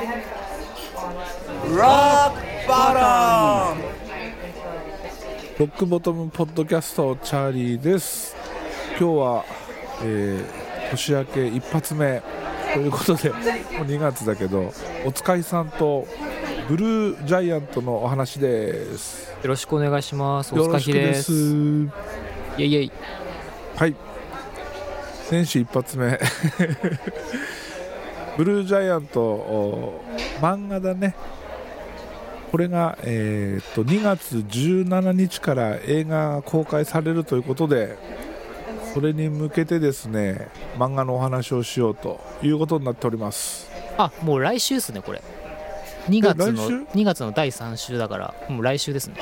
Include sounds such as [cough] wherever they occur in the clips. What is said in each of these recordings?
Rock bottom. ロックボトムポッドキャストチャーリーです今日は、えー年明け一発目ということでもう2月だけどおつかいさんとブルージャイアントのお話ですよろしくお願いします。およ疲れろしくでですす。イェイイェイ。はい年始一発目ブルージャイアントお漫画だね。これが、えーっと2月17日から映画が公開されるということでそれに向けてですね漫画のお話をしようということになっております。あ、もう来週ですね、これ。2月の来週？2月の第3週だから、もう来週ですね。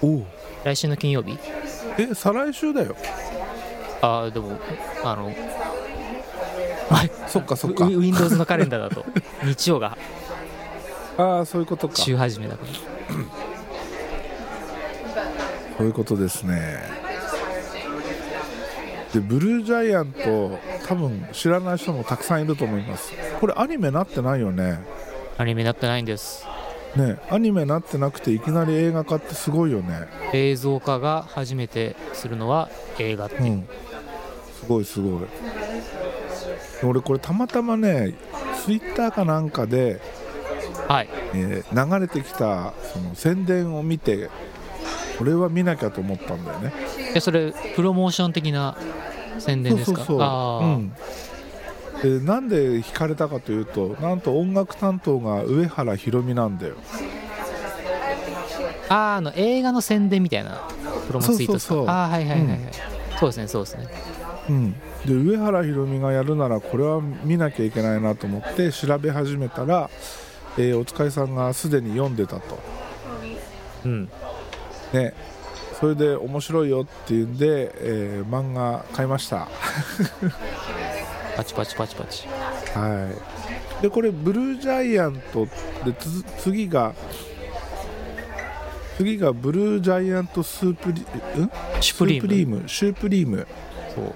お来週の金曜日。え再来週だよ。あー、でも、あの、そっかそっか。ウ Windows のカレンダーだと、[laughs] 日曜が。ああそういうことか。週始めだから。そういうことですね。でブルージャイアント多分知らない人もたくさんいると思います。これアニメなってないよね。アニメになってないんです。ねアニメなってなくていきなり映画化ってすごいよね。映像化が初めてするのは映画っていう。うん。すごいすごい俺これたまたまねツイッターかなんかで、はい。えー流れてきたその宣伝を見てこれは見なきゃと思ったんだよね。え、それ、プロモーション的な宣伝ですか？そうそうそう。ん、でなんで惹かれたかというとなんと音楽担当が上原ひろみなんだよ。あー、あの、映画の宣伝みたいなプロモツイートですか？あー、はいはいはいはい。うん。そうですね、そうですね。うん、で上原ひろみがやるならこれは見なきゃいけないなと思って調べ始めたら、えーお疲れさんがすでに読んでたと、うん。ね、それで面白いよっていうんで、えー漫画買いました、パチパチパチパチ。はい、でこれ BLUE GIANTでつ次が次が BLUE GIANTスープリん SUPREME。SUPREME SUPREME そう。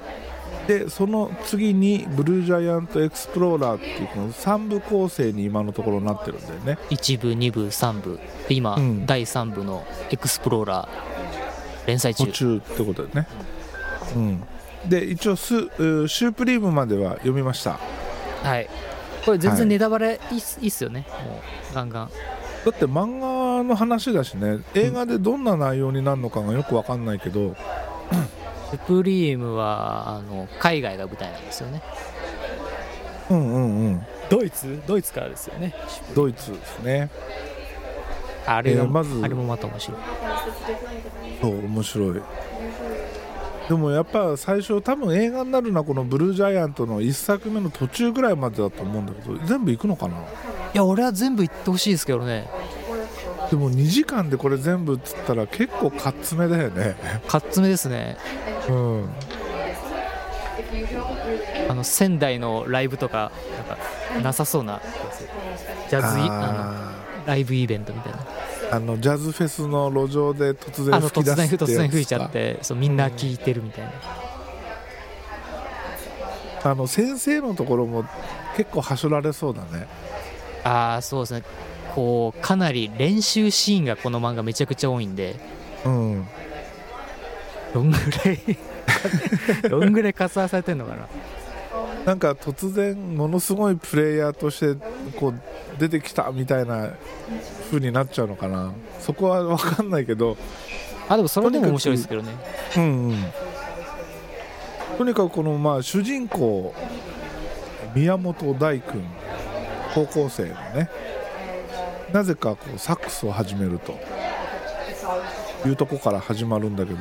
でその次に BLUE GIANT EXPLORER っていうこの3部構成に今のところなってるんだよね1部、2部、3部。で、今、うん第3部の EXPLORER、連載中途。中ってことでねうんで一応スうシュープリームまでは読みましたはい。これ全はい然ネタバレいいっす,、い、いっすよね。もう、ガンガン。だって漫画の話だしね映画でどんな内容になるのかがよくわかんないけど、シュプリームは、あの、海外が舞台なんですよね。うんうんうんドイツ？ドイツからですよね。ドイツですねあれが、えーまずあれもまた面白い。そう面白いでもやっぱ最初多分映画になるのはこのブルージャイアントの1作目の途中ぐらいまでだと思うんだけど全部行くのかな？いや、俺は全部言ってほしいですけどね。でも2時間でこれ全部っつったら結構カッツめだよね。カッツ目ですね。うん。あの、仙台のライブとか、なんか、なさそうな、ジャズイあライブイベントみたいな。ーあのジャズフェスの路上で突然吹き出すってやつ突然吹いちゃってそうみんな聞いてるみたいな。あの先生のところも結構はしょられそうだね。ああそうですねこうかなり練習シーンがこの漫画めちゃくちゃ多いんでうん。どんぐらい [laughs] どんぐらい活動されてんのかな？なんか突然ものすごいプレイヤーとしてこう出てきたみたいな風になっちゃうのかな。そこは分かんないけどあでもそれでも面白いですけどね。うんうん。とにかくこのまあ主人公宮本大君高校生のねなぜかこうサックスを始めるというとこから始まるんだけど。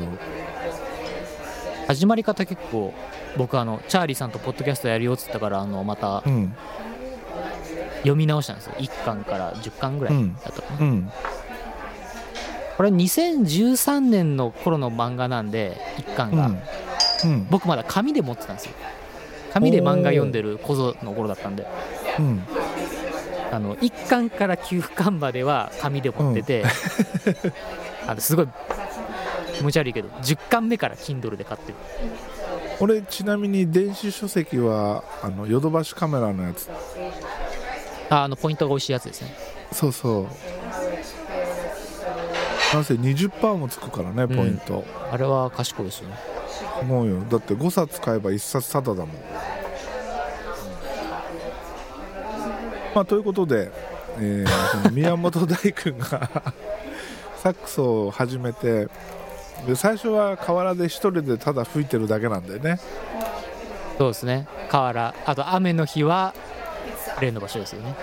始まり方結構僕あのチャーリーさんとポッドキャストやるよっつったからあのまたうん。読み直したんですよ。1巻から10巻ぐらいうんだったかな、う。ん。これ2013年の頃の漫画なんで1巻が、うん。うん。僕まだ紙で持ってたんですよ。紙で漫画読んでる小僧の頃だったんで。うんあの1巻から9巻までは紙で持ってて、[laughs] あのすごい気持ち悪いけど10巻目から Kindle で買ってる。俺ちなみに電子書籍はあのヨドバシカメラのやつ。ああのポイントが美味しいやつですね。そうそう。なんせ20%もつくからねポイント、あれは賢いですよね。思うよ。だって5冊買えば1冊タダだもんまあということで、えーその宮本大君が [laughs] サックスを始めてで最初は河原で一人でただ吹いてるだけなんだよね。そうですね。河原。あと雨の日は例の場所ですよね。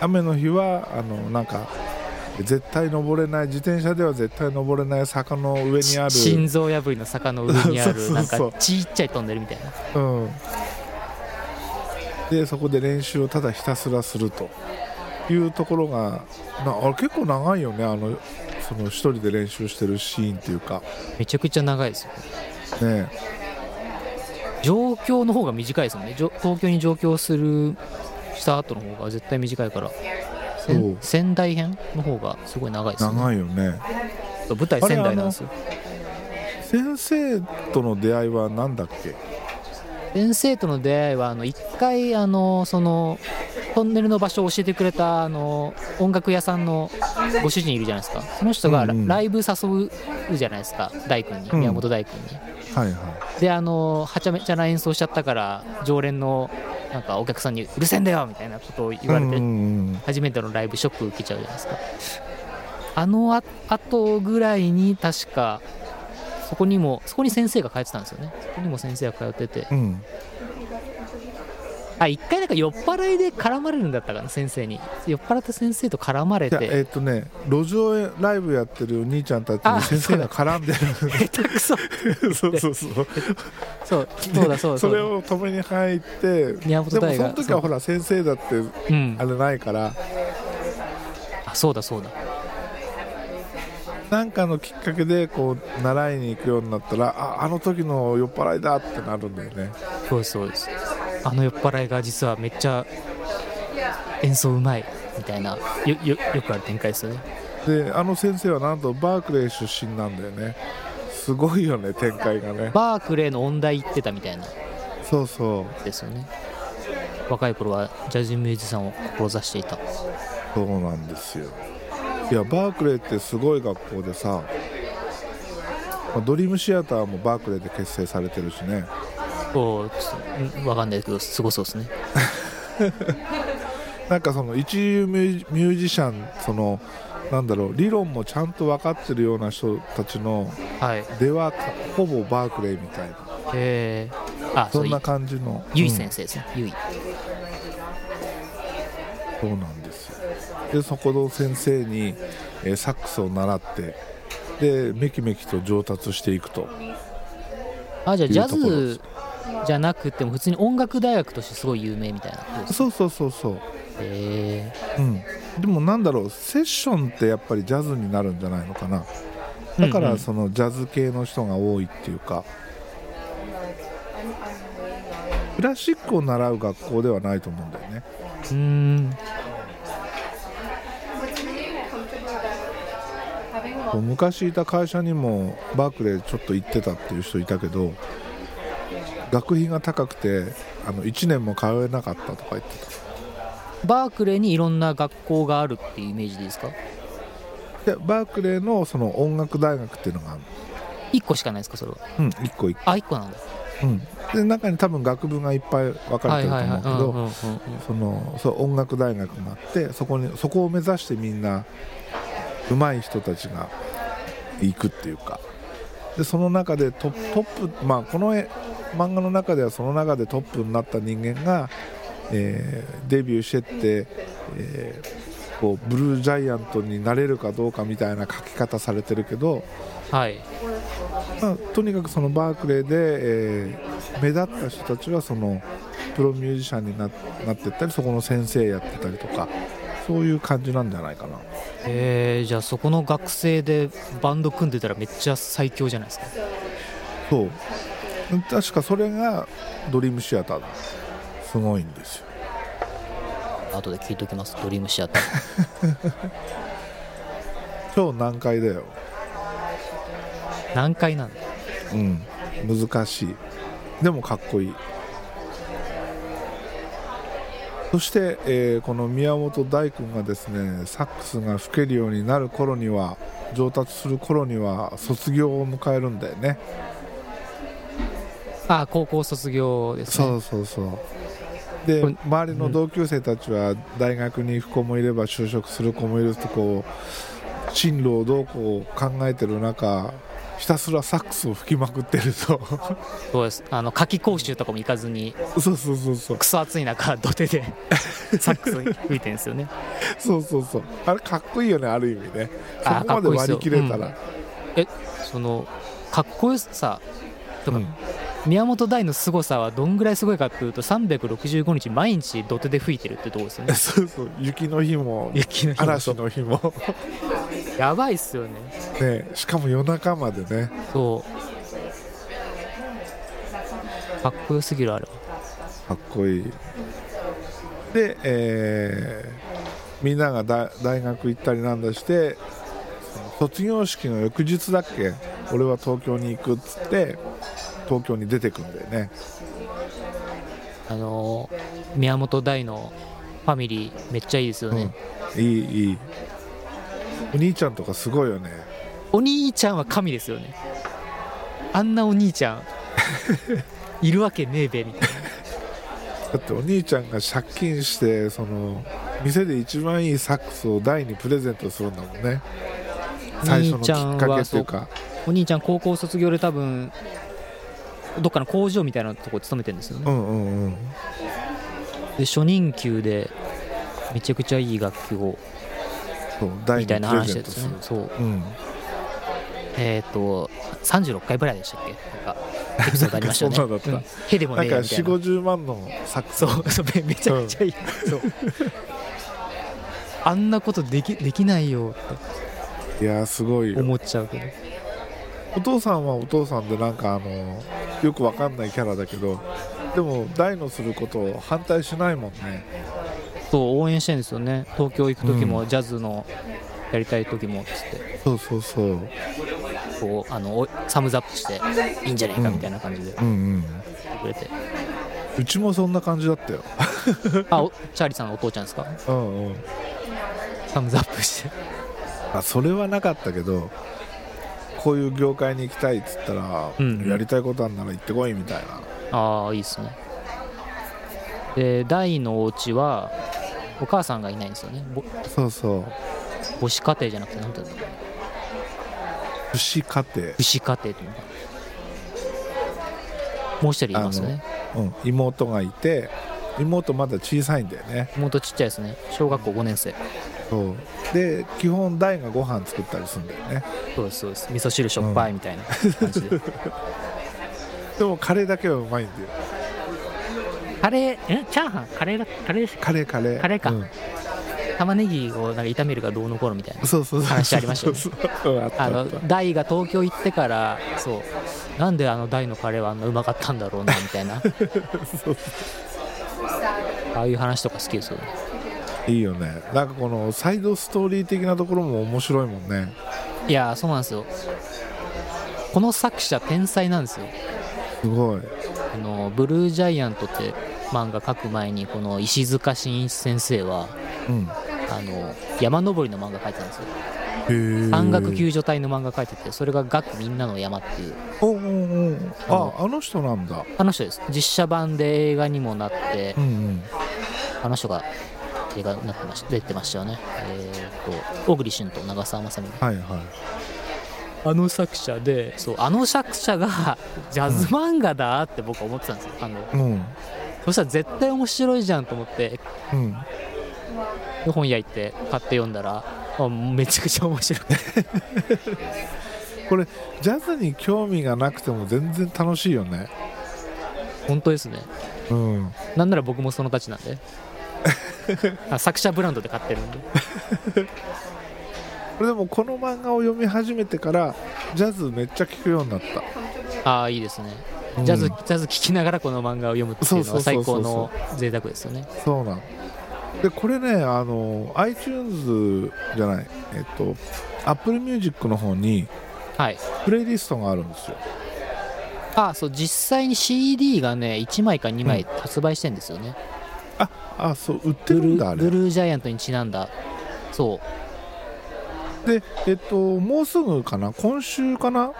雨の日はあのなんか絶対登れない自転車では絶対登れない坂の上にある。心臓破りの坂の上にある [laughs] なんかちっちゃいトンネルみたいな。うん、でそこで練習をただひたすらすると。いうところがなあれ結構長いよね。あのその一人で練習してるシーンっていうか。めちゃくちゃ長いですよ。ね上京の方が短いですもんね。東京に上京するした後の方が絶対短いから。仙台編の方がすごい長いですよね。長いよね。舞台仙台なんですよ。先生との出会いは何だっけ？先生との出会いはあの一回あのそのトンネルの場所を教えてくれたあの音楽屋さんのご主人いるじゃないですか。その人がラ,、イブ誘うじゃないですか。大君にうん。宮本大君に、はいはであのはちゃめちゃな演奏しちゃったから常連のなんかお客さんに「うるせえんだよ!」みたいなことをい言われて、初めてのライブショック受けちゃうじゃないですか。あのあ後ぐらいに確かそこにもそこに先生が通ってたんですよね。そこにも先生が通ってて。うん。うんあ一回なんか酔っ払いで絡まれるんだったかな先生に。酔っ払った先生と絡まれて。えっ、とね路上ライブやってるお兄ちゃんたちにあ先生が絡んで下手くそ。るそうそう。そ。うそうそうだそうだ。それうを止めに入ってでもその時はほら先生だってうん。あれないから。あそうだそうだなんかのきっかけでこう習いに行くようになったらああの時の酔っ払いだってなるんだよね。そうですそう。ですあの酔っ払いが実はめっちゃ演奏うまいみたいなよよよくある展開ですよね。であの先生はなんとバークレー出身なんだよね。すごいよね展開がね。バークレーの音大行ってたみたいな。そうそう。ですよね。若い頃はジャズミュージシャンを志していた。そうなんですよいやバークレーってすごい学校でさまあドリームシアターもバークレーで結成されてるしね。こうちょっとうんわかんないけどすごそうですね。[laughs] なんかその一流ミュージシャンそのなんだろう理論もちゃんと分かってるような人たちのはい。ではほぼバークレーみたいな。えー、あそうんそな感じの。ゆいうん先生ですね、ゆいそうなんですよでそこの先生に、えーサックスを習ってでめきめきと上達していくと。あじゃあジャズすじゃなくても普通に音楽大学としてすごい有名みたいな。そうそうそうそう。へうん、でもなんだろうセッションってやっぱりジャズになるんじゃないのかな。えだからそのジャズ系の人が多いっていうか。クラシックを習う学校ではないと思うんだよね。うーんそう昔いた会社にもバークレーちょっと行ってたっていう人いたけど学費が高くてあの1年も通えなかったとか言ってた。バークレーにいろんな学校があるっていうイメージでいいですか？でバークレーのその音楽大学っていうのがある1個しかないですかそれは？うん1個1個。あ1個なんだ。うん、で中に多分学部がいっぱい分かれてると思うけど、音楽大学があってそこにそこを目指してみんな上手い人たちが行くっていうか。でその中でトップトップ、まあ、この絵漫画の中ではその中でトップになった人間が、えーデビューしてって、えーこうブルージャイアントになれるかどうかみたいな書き方されてるけど、はい。まあ、とにかくそのバークレーで、えー目立った人たちはそのプロミュージシャンにななってったりそこの先生やってたりとかそういう感じなんじゃないかな。えー、じゃあそこの学生でバンド組んでたらめっちゃ最強じゃないですか。そう。確かそれがドリームシアターだ。すごいんですよ。後で聞いておきますドリームシアター。[laughs] 超難解だよ。何回なんだ。うん。難しい。でもかっこいいそして、えーこの宮本大君がですねサックスが吹けるようになる頃には上達する頃には卒業を迎えるんだよね。あ高校卒業ですね。そうそうそう。で周りの同級生たちは大学に行く子もいれば就職する子もいるとこう進路をどうこう考えてる中ひたすらサックスを吹きまくってると。そうです。あの夏季講習とかも行かずにそうそうそうそう。クソ暑い中土手で [laughs] サックス吹いてるんですよね。そうそうそう。あれかっこいいよねある意味ね。そあこまで割り切れたかっら、そのかっこよさとか、うん。宮本大の凄さはどんぐらいすごいかっていうと365日毎日土手で吹いてるってとこですよね。[laughs] そうそう。雪の日も雪の日も嵐の日もやばいっすよね。ねしかも夜中までね。そう。かっこよすぎるあれは。かっこいい。で、えーみんながだ大学行ったりなんだして卒業式の翌日だっけ？俺は東京に行くっつって東京に出てくんだよね。あのー宮本大のファミリーめっちゃいいですよね、うん、いいいいお兄ちゃんとかすごいよね。お兄ちゃんは神ですよね。あんなお兄ちゃん。いるわけねえべみたいな。だってお兄ちゃんが借金してその店で一番いいサックスを大にプレゼントするんだもんね。最初のきっかけっていうか。お兄ちゃん高校卒業で多分どっかの工場みたいなとこ勤めてるんですよね、うんうんうん。で初任給でめちゃくちゃいい楽器をそう大みたいな話ですねそう。うん。えっ、と36回ぐらいでしたっけ？なんかエピソードありましたよね。そんなのだった。うん。へでもなんか4ねえよみたいな。五5 0万のサックスそうそうめめちゃくちゃいい、そう。あんなことできできないよいやーすごい思っちゃうけど。お父さんはお父さんでなんかあのよくわかんないキャラだけどでも大のすることを反対しないもんねそう応援してるんですよね。東京行く時もジャズのやりたい時もっつって。そうそうそう。こうあのおサムズアップしていいんじゃないかみたいな感じで。言うんうん。くれて、うちもそんな感じだったよ。あおチャーリーさんのお父ちゃんですか？うんうん。サムズアップして。あそれはなかったけどこういう業界に行きたいっつったら、うんやりたいことあんなら行ってこいみたいな。ああいいですね。で大のお家はお母さんがいないんですよね。ぼそうそう。母子家庭じゃなくて何て言うんだろう。不死家庭、父子家庭っていうのか。もう一人いますよね。うん、妹がいて妹まだ小さいんだよね。妹ちっちゃいですね。小学校5年生。そう。で基本大がご飯作ったりするんだよね。そうですそうです。味噌汁しょっぱいみたいな感じで、[laughs] でもカレーだけはうまいんだよカレー？えチャーハン？カレーだカレーですカレーカレー。カレーか。うん。玉ねぎをなんか炒めるかどうのこうのみたいなそうそうそう。話ありましたよね。あの大が東京行ってからそうなんであの大のカレーはあんなうまかったんだろうなみたいな。[laughs] ああいう話とか好きですよね。いいよね。なんかこのサイドストーリー的なところも面白いもんね。いやーそうなんですよ。この作者天才なんですよ。すごい。あのブルージャイアントって漫画描く前にこの石塚真一先生はうん。あの山登りの漫画描いてたんですよ。へえ山岳救助隊の漫画描いててそれが「学みんなの山」っていう。おおおおああの人なんだ。あの人です。実写版で映画にもなってうんうん。あの人が映画になってました出てましたよね。えっ、と小栗旬と長澤まさみはいはい。あの作者で。そうあの作者が [laughs] ジャズ漫画だって僕は思ってたんですよ。あのうんそしたら絶対面白いじゃんと思ってうん。本屋行って買って読んだらあめちゃくちゃ面白くて。これジャズに興味がなくても全然楽しいよね。本当ですね。うん。なんなら僕もそのたちなんで。[laughs] あ作者ブランドで買ってるんで。これでもこの漫画を読み始めてからジャズめっちゃ聴くようになった。ああいいですねジャズ、うんジャズ聴きながらこの漫画を読むっていうのは最高の贅沢ですよね。そうなんでこれねあの iTunes じゃないえっと Apple Music の方にはい。プレイリストがあるんですよ。あそう実際に CD がね1枚か2枚発売してんですよね、あそう売ってるんだあれ。ーブルージャイアントにちなんだ。そう。でえっともうすぐかな？今週かな？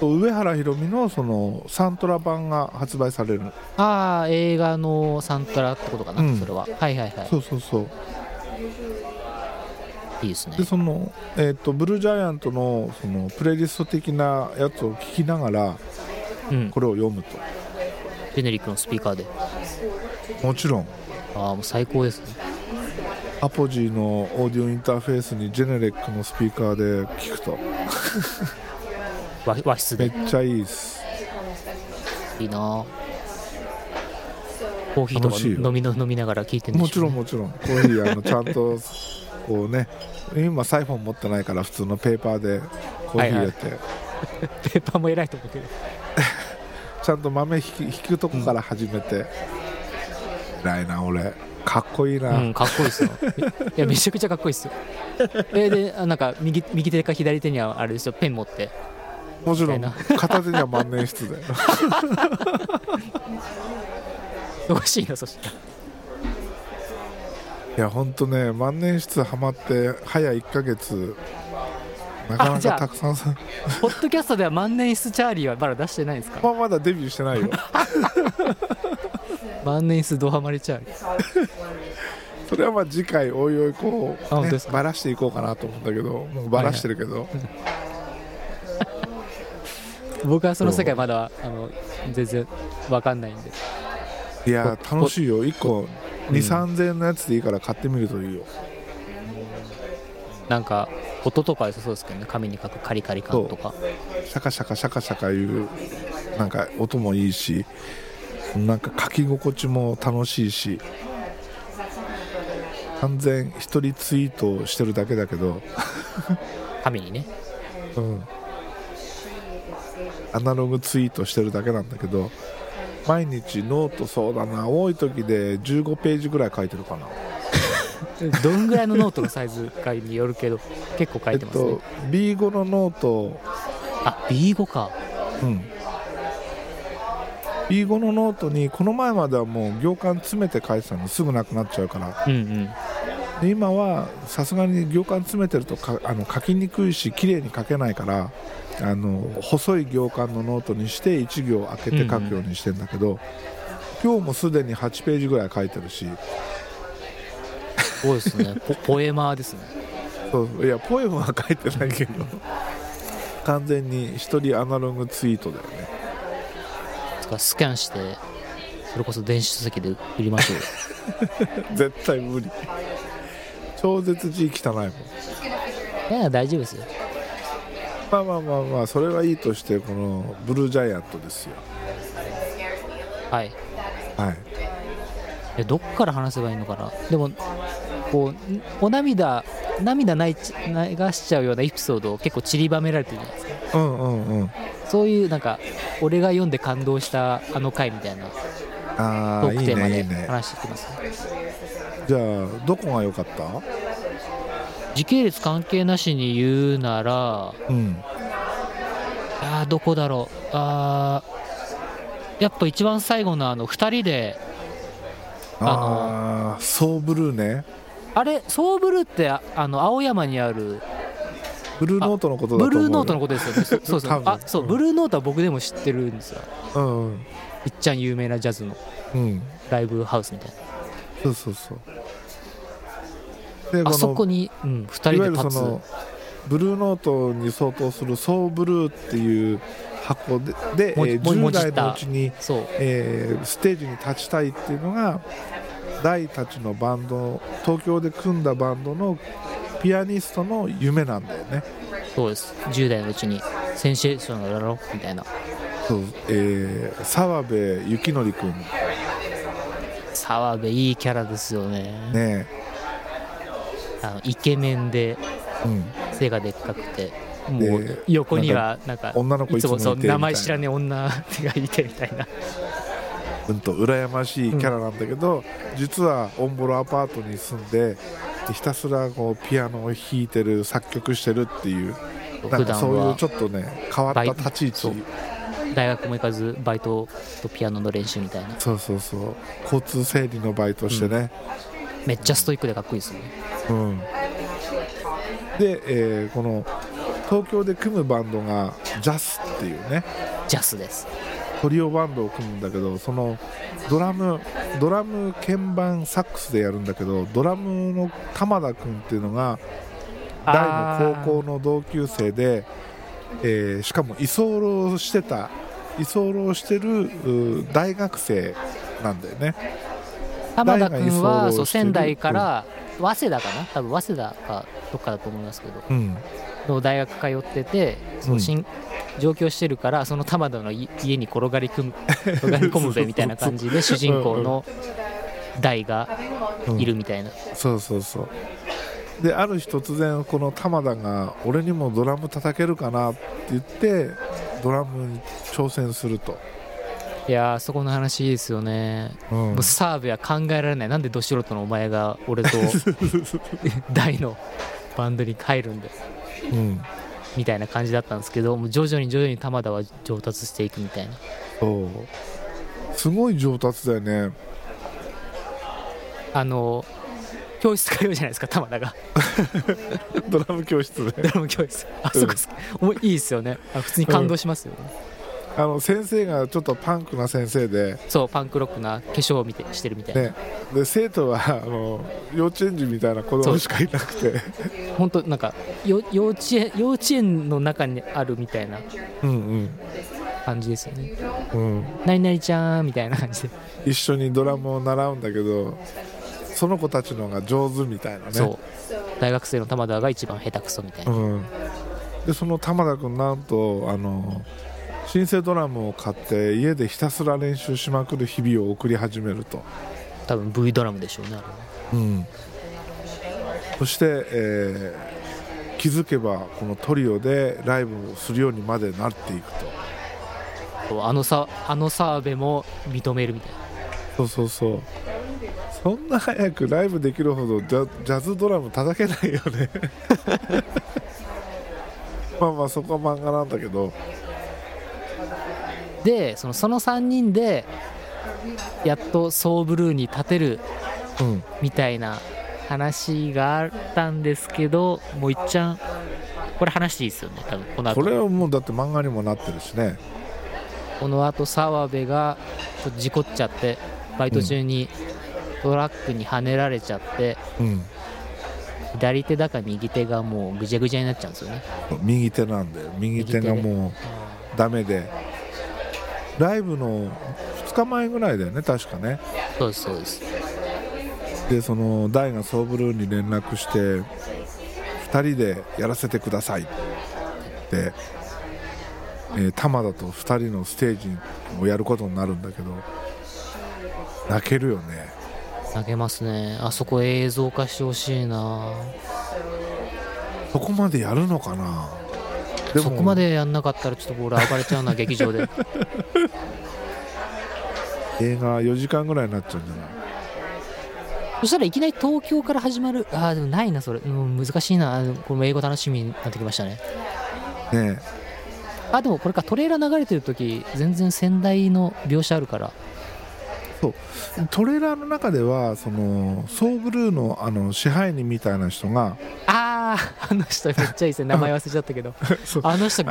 と上原ひろみのそのサントラ版が発売される。ああ映画のサントラってことかな、うん。それは。はいはいはい。そうそうそう。いいですね。でその、えっとブルージャイアントのそのプレイリスト的なやつを聞きながらうん。これを読むと。ジェネリックのスピーカーで。もちろん。ああもう最高ですね。アポジーのオーディオインターフェースにジェネレックのスピーカーで聞くと和和室めでっちゃいいです。いいな。コーヒーとしいよ。飲みの飲みながら聞いてるんでもちしょうんねろもちろん。コーヒーあのちゃんとこうね。今サイフォン持ってないから普通のペーパーでコーヒー入れて、[laughs] ペーパーも偉いと思うけど。[laughs] ちゃんと豆引き引くとこから始めて、偉いな俺。かっこいいな、うんかっこいいですよ。[laughs] いやめちゃくちゃかっこいいですよ。えであなんか右右手か左手にはあれですよ。ペン持ってもちろん片手には万年筆で欲 [laughs] しいなそしたら。いやほんとね万年筆ハマって早1ヶ月なかなかたくさんさ。ポッドキャストでは万年筆チャーリーはまだ出してないんですか？まあまだデビューしてないよ。[laughs] 万年筆ドハマりチャーリー。それはまあ次回おいおいこう、バラしていこうかなと思うんだけどもうバラしてるけど、僕はその世界まだあの全然わかんないんで。いやほ楽しいよ。1個うん。2 3 0 0円のやつでいいから買ってみるといいよ。なんか音とか良さそうですけどね。紙に書くカリカリ感とか。シャカシャカシャカシャカいうなんか音もいいし。なんか書き心地も楽しいし。完全一人ツイートしてるだけだけど、紙にね。うん、アナログツイートしてるだけなんだけど毎日ノートそうだな多い時で15ページぐらい書いてるかな。[laughs] どんぐらいのノートのサイズかによるけど結構書いてますね、えっと B5 のノート。あ B5 か。うん、B5 のノートにこの前まではもう行間詰めて書いてたのすぐなくなっちゃうからうんうんで今はさすがに行間詰めてるとかあの書きにくいし綺麗に書けないからあの細い行間のノートにして1行開けて書くようにしてんだけど、今日もすでに8ページぐらい書いてるし。すごいですね。ポポエマーですね。そういやポエムは書いてないけど完全に一人アナログツイートだよね。スキャンしてそれこそ電子書籍で売りましょうよ。[laughs] 絶対無理超絶字汚いもん。いや大丈夫ですよ。まあまあまあまあそれはいいとしてこのブルージャイアントですよ。はい。はい。えどっから話せばいいのかな？でもこうんお涙涙ないち流しちゃうようなエピソードを結構散りばめられてるじゃないですか。うんうんうん。そういうなんか俺が読んで感動したあの回みたいな。トークテーマで話してきます、じゃあどこが良かった？時系列関係なしに言うならうん。あーどこだろう。あーやっぱ一番最後のあの2人でああソーブルーね。あれソーブルーってああの青山にあるブルーノートのことだと思うブルーノートのこことですよね。[laughs] そそう。あそう、うん。ブルーノートは僕でも知ってるんですよ。とうんうん。いっちゃん有名なジャズのうん。ライブハウスみたいなそうそうそう。であそこにに、うん、2人いわゆで立つるそのブルーノートに相当するソーブルーっていう箱でで、もえー10ももじった代のうちにそう。えーステージに立ちたいっていうのが大たちのバンド東京で組んだバンドのピアニストの夢なんだよね。そうです。10代のうちに。センセーショナルだろ？みたいな。そう、えー澤部幸則君澤部いいキャラですよね。ねあのイケメンでうん、背がでっかくて。もでう横にはなんか女の子いつもそう名前知らねえ女がいてみたいな。うんと羨ましいキャラなんだけど、実はオンボロアパートに住んでひたすらこうピアノを弾いてる作曲してるっていうなんかそういうはちょっとね変わった立ち位置大学も行かずバイトとピアノの練習みたいな。そうそうそう。交通整理のバイトしてね、めっちゃストイックでかっこいいですよね。うん。で、えーこの東京で組むバンドがジャスっていうね。ジャスです。トリオバンドを組むんだけどそのドラムドラム鍵盤サックスでやるんだけどドラムの玉田君っていうのが大の高校の同級生で、えーしかも居候してた居候してるう大学生なんだよね。浜田君はそう仙台から早稲田かな？多分早稲田かどっかだと思いますけど。うん。の大学通っててそううん。新上京してるからその玉田のい家に転がり込む [laughs] 転がり込むべみたいな感じで主人公の大がいるみたいな、そうそうそうである日突然この玉田が俺にもドラム叩けるかなって言ってドラムに挑戦すると、いやーそこの話いいですよね、うん。もう澤部は考えられない。なんでど素人のお前が俺と [laughs] 大のバンドに入るんだよ。うん。みたいな感じだったんですけどもう徐々に徐々に玉田は上達していくみたいな。そう。すごい上達だよね。あの教室通うじゃないですか玉田が。[laughs] ドラム教室で。ドラム教室。あそこ好き、おもいいですよね。あ普通に感動しますよね、あの先生がちょっとパンクな先生で,、そうパンクロックな化粧を見てしてるみたいな、ね、で生徒はあの幼稚園児みたいな子供しかいなくて。本当なんかよ幼稚園幼稚園の中にあるみたいなうん感じですよね。うん、うん、何々ちゃんみたいな感じで、一緒にドラムを習うんだけどその子たちの方が上手みたいなね。そう。大学生の玉田が一番下手くそみたいな、うん、でその玉田君なんとあの新生ドラムを買って家でひたすら練習しまくる日々を送り始めると、多分 V ドラムでしょうねあれはうん、そして、えー気づけばこのトリオでライブをするようにまでなっていくと。あのさあの澤部も認めるみたいな。そうそうそうそんな早くライブできるほどジャジャズドラム叩けないよね。[laughs] まあまあそこは漫画なんだけど。でそのその3人でやっとソーブルーに立てるうん。みたいな話があったんですけどもういっちゃんこれ話していいですよね多分この後。これはもうだって漫画にもなってるしね。この後澤部がちょっと事故っちゃってバイト中にトラックにはねられちゃって、うん。左手だか右手がもうぐちゃぐちゃになっちゃうんですよね。右手なんだよ。右手がもうダメで。ライブの2日前ぐらいだよね確かね。そうですそうです。でその大がソーブルーに連絡して2人でやらせてくださいって、えー玉田と2人のステージをやることになるんだけど泣けるよね投げますね。あそこ映像化してほしいな。そこまでやるのかな？そこまでやんなかったらちょっと俺暴れちゃうな劇場で。[laughs] 映画4時間ぐらいになっちゃうんじゃない？そしたらいきなり東京から始まる。あーでもないなそれ、うん、難しいな。この英語楽しみになってきましたね。ねあでもこれかトレーラー流れてる時全然仙台の描写あるからトレーラーの中ではそのソーブルーのあの支配人みたいな人があああの人めっちゃいいですね。名前忘れちゃったけど。[laughs] そう。あの人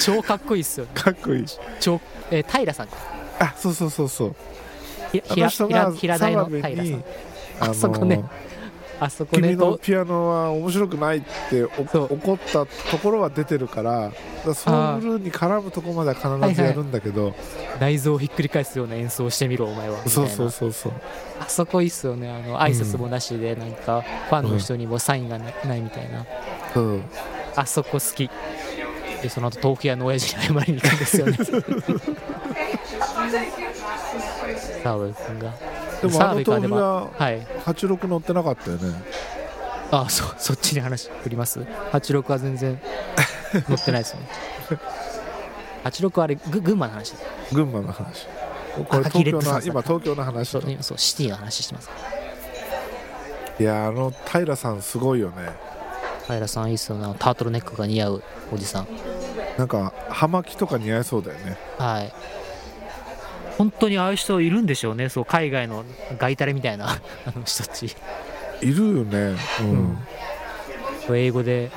超かっこいいっすよかっこいい。超、えー平さん。かあそうそうそうそう。ひらひら平台の平さん。にあそこねあそこね君のと。ピアノは面白くないって怒ったところは出てるからだからソーブルーに絡むところまでは必ずやるんだけど、内臓をひっくり返すような演奏をしてみろお前は。そうそうそうそう。あそこいいっすよね。あの挨拶もなしでなんかファンの人にもサインがなないみたいな。そうあそこ好き。でその後豆腐屋の親父に謝りに行くんですよね。[laughs] 澤部君がでもあの澤部君はでも豆腐がはい。86乗ってなかったよね。あそ [laughs] そっちに話振ります？86は全然乗ってないですね。[laughs] 86はあれぐ群馬の話群馬の話。これ東京の今東京の話そう今そうシティの話してます。いやあの平さんすごいよね。平さんいいっすよな。タートルネックが似合うおじさん。なんか葉巻とか似合いそうだよね。はい本当にああいう人いるんでしょうね。そう海外のガイタレみたいな [laughs] あの人たち。いるよね。うん、英語で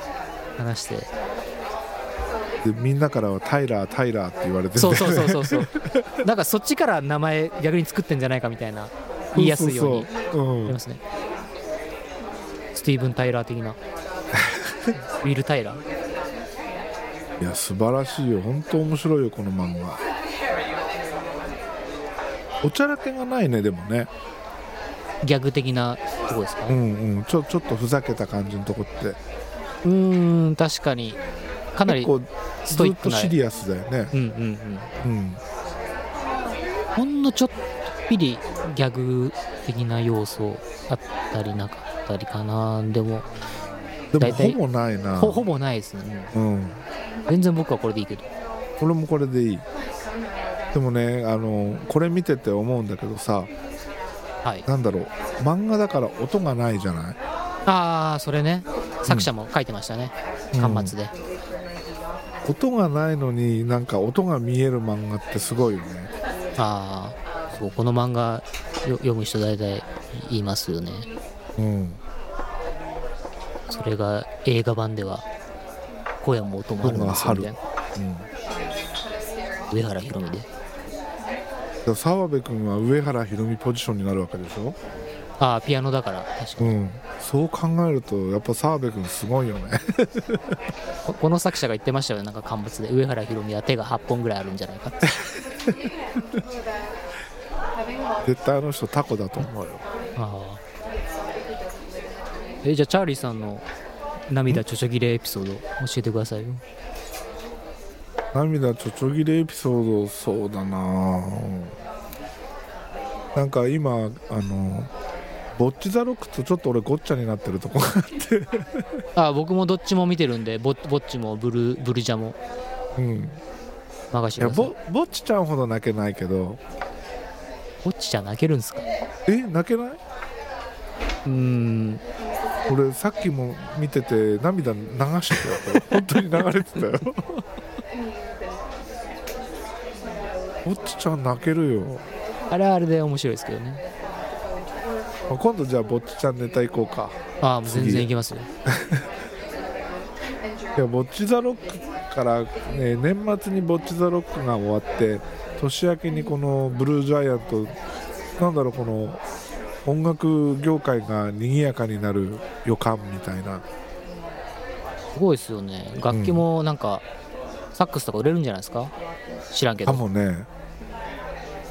話して。でみんなからはタイラータイラーって言われてるねそうそうそうそう [laughs] なんかそっちから名前逆に作ってんじゃないかみたいな言いやすいようにそうそううん。ありますね。スティーブン・タイラー的な。[laughs] ウィル・タイラー。いや素晴らしいよ。本当面白いよこの漫画おちゃらけがないねでもね。ギャグ的なとこですか？うんうん。ちょちょっとふざけた感じのとこって。うーん確かに。かなりストイックなとシリアスだよね。うんうんうん。うん。ほんのちょっぴりギャグ的な要素あったりなかったりかな。でもでもほぼないな。ほほぼないですね、うん。うん全然僕はこれでいいけど。これもこれでいいでもねあのこれ見てて思うんだけどさはい。なんだろう漫画だから音がないじゃない？ああそれね。作者も書いてましたね、うん。端末で、音がないのになんか音が見える漫画ってすごいよね。ああそうこの漫画よ読む人大体言いますよね。うん。それが映画版では声も音もあるんですよみたいなうん。上原ひろみで澤部君は上原ひろみポジションになるわけでしょ？ああピアノだから確かに、うん。そう考えるとやっぱ澤部君すごいよね。[laughs] ここの作者が言ってましたよね。なんか乾物で上原ひろみは手が8本ぐらいあるんじゃないかって。[laughs] 絶対あの人タコだと思うよ。ああえじゃあチャーリーさんの涙ちょちょぎれエピソード教えてくださいよ涙ちょちょぎれエピソードそうだな。なんか今あのボッチ・ザ・ロックとちょっと俺ごっちゃになってるとこがあって。ああ僕もどっちも見てるんでボボッチもブルブルジャもうん。任せいやてい。ぼぼっちちゃんほど泣けないけど。ボッチじゃ泣けるんですか？え泣けない？うーん。俺さっきも見てて涙流してたよ。本当に流れてたよぼっちちゃん泣けるよ。あれはあれで面白いですけどね。まあ今度じゃあぼっちちゃんネタ行こうか。ああ全然いけますよいやぼっち・ザ・ロックから、ね、年末にぼっち・ザ・ロックが終わって年明けにこのブルージャイアントなんだろうこの音楽業界が賑やかになる予感みたいな。すごいですよね。楽器もなんか、サックスとか売れるんじゃないですか？知らんけかどもね。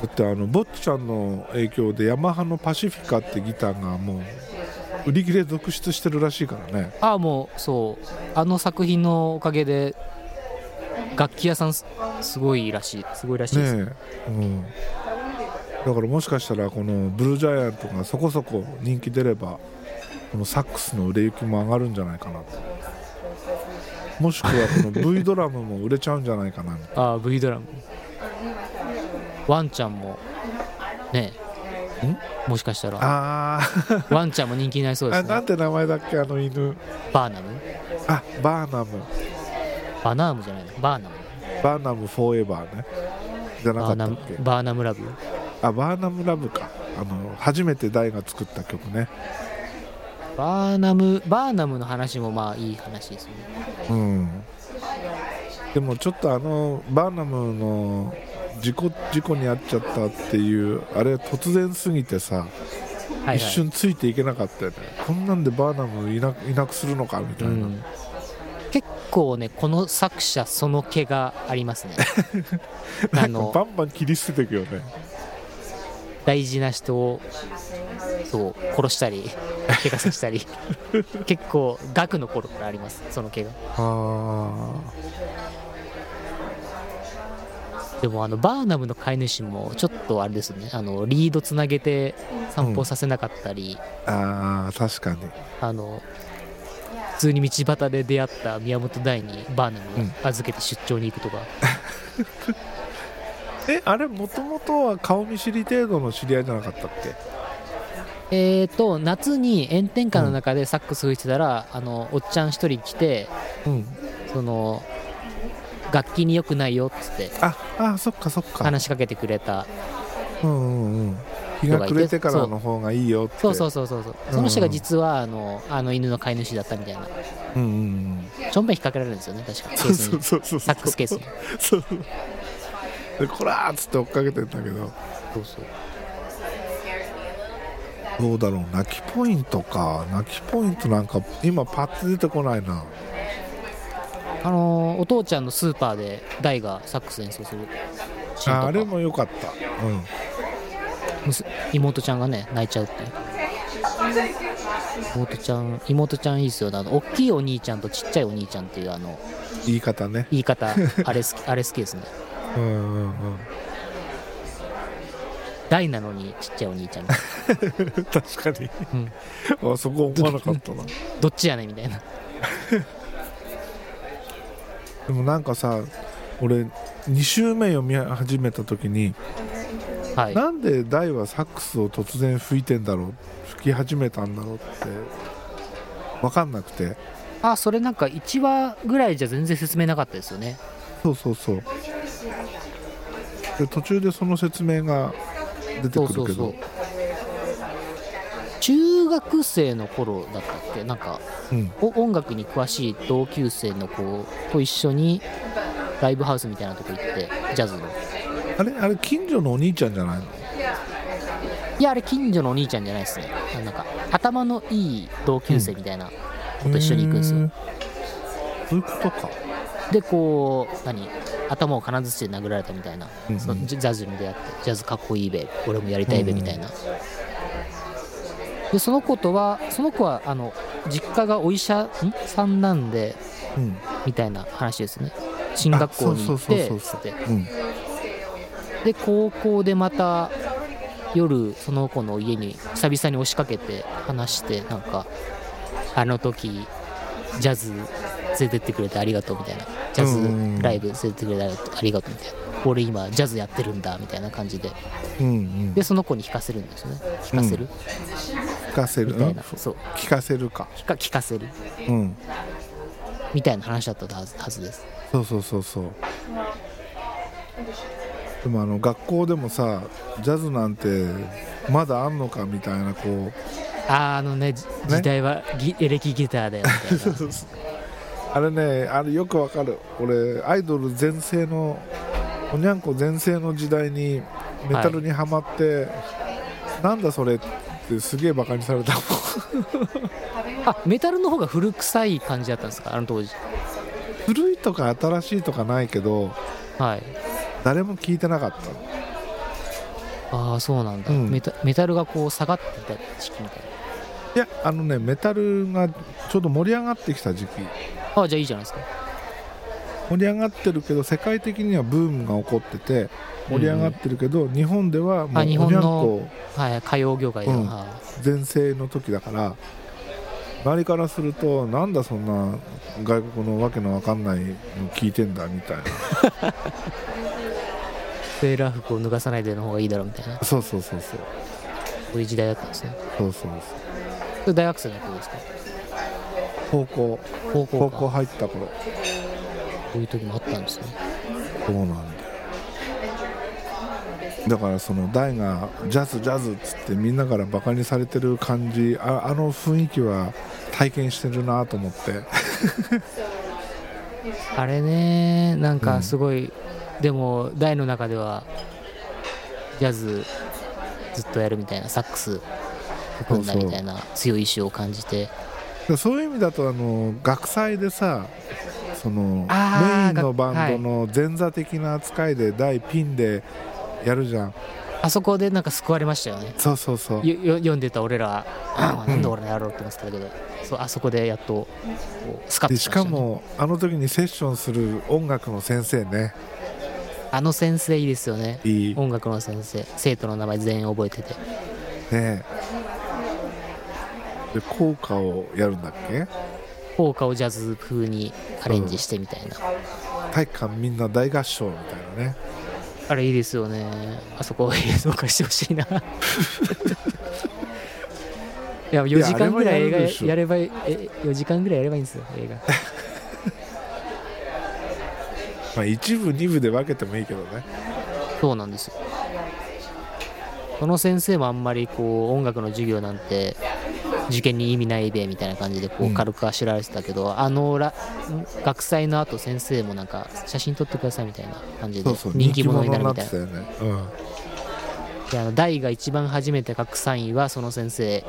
だってあのぼっちちゃんの影響でヤマハのパシフィカってギターがもう売り切れ続出してるらしいからね。ああもうそう。あの作品のおかげで楽器屋さんすすごいらしいすごいらしいです、ねえ、うん、だからもしかしたらこのブルージャイアントがそこそこ人気出ればこのサックスの売れ行きも上がるんじゃないかなともしくはこの V ドラムも売れちゃうんじゃないかなああ V ドラム。ワンちゃんも。ねもしかしたら。あワンちゃんも人気になりそうですね。なんて名前だっけあの犬？バーナム？あバーナム。バナームじゃないのバーナム。バーナムフォーエバーね。じゃなかったっけ？バーナムラブ？あバーナムラブか。あの初めて大が作った曲ねバーナムバーナムの話もまあいい話ですね。うん。でもちょっとあのバーナムの事故事故に遭っちゃったっていうあれ突然すぎてさ、はい、はい、一瞬ついていけなかったよね。こんなんでバーナムいないなくするのかみたいな、うん、結構ねこの作者その毛がありますね。[laughs] あのバンバン切り捨てていくよね大事な人をそう殺したり怪我させたり結構額の頃からありますその毛があでもあのバーナムの飼い主もちょっとあれですね。あのリードつなげて散歩させなかったり、ーあー確かに。あの普通に道端で出会った宮本大にバーナムを預けて出張に行くとか、[laughs] えあれもともとは顔見知り程度の知り合いじゃなかったっけ？えーと夏に炎天下の中でサックス吹いてたら、あのおっちゃん一人来てうん。その楽器に良くないよっつって。ああそっかそっか。話しかけてくれたうんうんうん。日が暮れてからの方がいいよって。そうそうそうそうそう。その人が実はあのあの犬の飼い主だったみたいな。うんうんうん。ちょんべん引っ掛けられるんですよね確かケそうそうそうそう。サックスケースに。そうそうでこらーっつって追っかけてんだけど。そうそう。どうだろう。泣きポイントか。泣きポイントなんか今パッと出てこないな。あのーお父ちゃんのスーパーで大がサックス演奏するああれも良かった。うん。妹ちゃんがね泣いちゃうっていう。妹ちゃん妹ちゃんいいですよね。あの大きいお兄ちゃんとちっちゃいお兄ちゃんっていうあの言い方ね。言い方 [laughs] あれ好きあれ好きですねうんうんうん。大なのにちっちゃいお兄ちゃん。[laughs] 確かに、あそこ思わなかったな。[laughs] どっちやねんみたいな。[laughs] でもなんかさ俺2週目読み始めた時に、はい。なんで大はサックスを突然吹いてんだろう吹き始めたんだろうって分かんなくて。あそれなんか1話ぐらいじゃ全然説明なかったですよね。そうそうそうで途中でその説明が出てそうくるけど。そうそう中学生の頃だったっけ？なんかうん。お音楽に詳しい同級生の子と一緒にライブハウスみたいなとこ行ってジャズの。あれあれ近所のお兄ちゃんじゃないの？いやあれ近所のお兄ちゃんじゃないですね。なんか頭のいい同級生みたいな子と一緒に行くんですよ、へー。そういうことかでこう何頭を金槌で殴られたみたいな、うんうん。そのジャズに出会ってジャズかっこいいべ俺もやりたいべみたいな、でその子とはその子はあの実家がお医者ん？さんなんでうん。みたいな話ですね。進学校に行って。うん。で高校でまた夜その子の家に久々に押しかけて話してなんかあの時ジャズ連れてってくれてありがとうみたいな。ジャズライブ連れてってくれてありがとうみたいな。俺今ジャズやってるんだみたいな感じで。うんうん。でその子に弾かせるんですね。弾かせる、聞かせる？みたいな。うん。そう。聞かせるか。弾か聞かせる。うん。みたいな話だったはずはずです。そうそうそうそう。でもあの学校でもさジャズなんてまだあんのかみたいなこうあーあのねじ時代はギエレキギターだよみたいな。[laughs] あれねあれよくわかる。俺アイドル全盛のおにゃんこ全盛の時代にメタルにはまって、なんだそれってすげえバカにされたもん。[laughs] あメタルの方が古臭い感じだったんですか？あの当時。古いとか新しいとかないけどはい。誰も聞いてなかったああそうなんだ、うん。メタメタルがこう下がってた時期みたいいやあのねメタルがちょうど盛り上がってきた時期。なああじゃあいいじゃないですか。盛り上がってるけど世界的にはブームが起こってて盛り上がってるけど、日本ではもうおにゃんあ日本のこはい歌謡業界では、うん。は全盛の時だから。周りからするとなんだそんな外国のわけのわかんないの聞いてんだみたいな。[laughs] いセーラー服を脱がさないでの方がいいだろうみたいな。そうそうそうそう。そういう時代だったんですね。そうそうそれ大学生の頃ですか？高校。高校か。高校入った頃。こういう時もあったんですね。そうなんだよ。だからその大がジャズジャズっつってみんなからバカにされてる感じああの雰囲気は体験してるなと思って。[laughs] あれねなんかうんすごい、でも大の中ではジャズずっとやるみたいなサックスんだみたいな強い意志を感じて。でそういう意味だとあの学祭でさそのメインのバンドの前座的な扱いで大ピンでやるじゃん。あそこでなんか救われましたよね。そうそうそう。読んでた俺らはあなんで俺らやろうって思ってたけど、そうあそこでやっとスカッとでしね、かもあの時にセッションする音楽の先生ね。あの先生いいですよね。いい。ね音楽の先生。生徒の名前全員覚えてて。えで効果をやるんだっけ？効果をジャズ風にアレンジしてみたいな、体育館みんな大合唱みたいなね。あれいいですよね。あそこ映像化してほしいな。[laughs] いや4時間ぐらい映画やればいいえ4時間ぐらいやればいいんですよ映画。[laughs] まあ一部二部で分けてもいいけどね。そうなんですよ。その先生もあんまりこう音楽の授業なんて受験に意味ないべみたいな感じでこううん。軽くあしられてたけど、あのら学祭の後先生もなんか写真撮ってくださいみたいな感じで人気者になるみたいな。であの大が一番初めて書くサインはその先生うん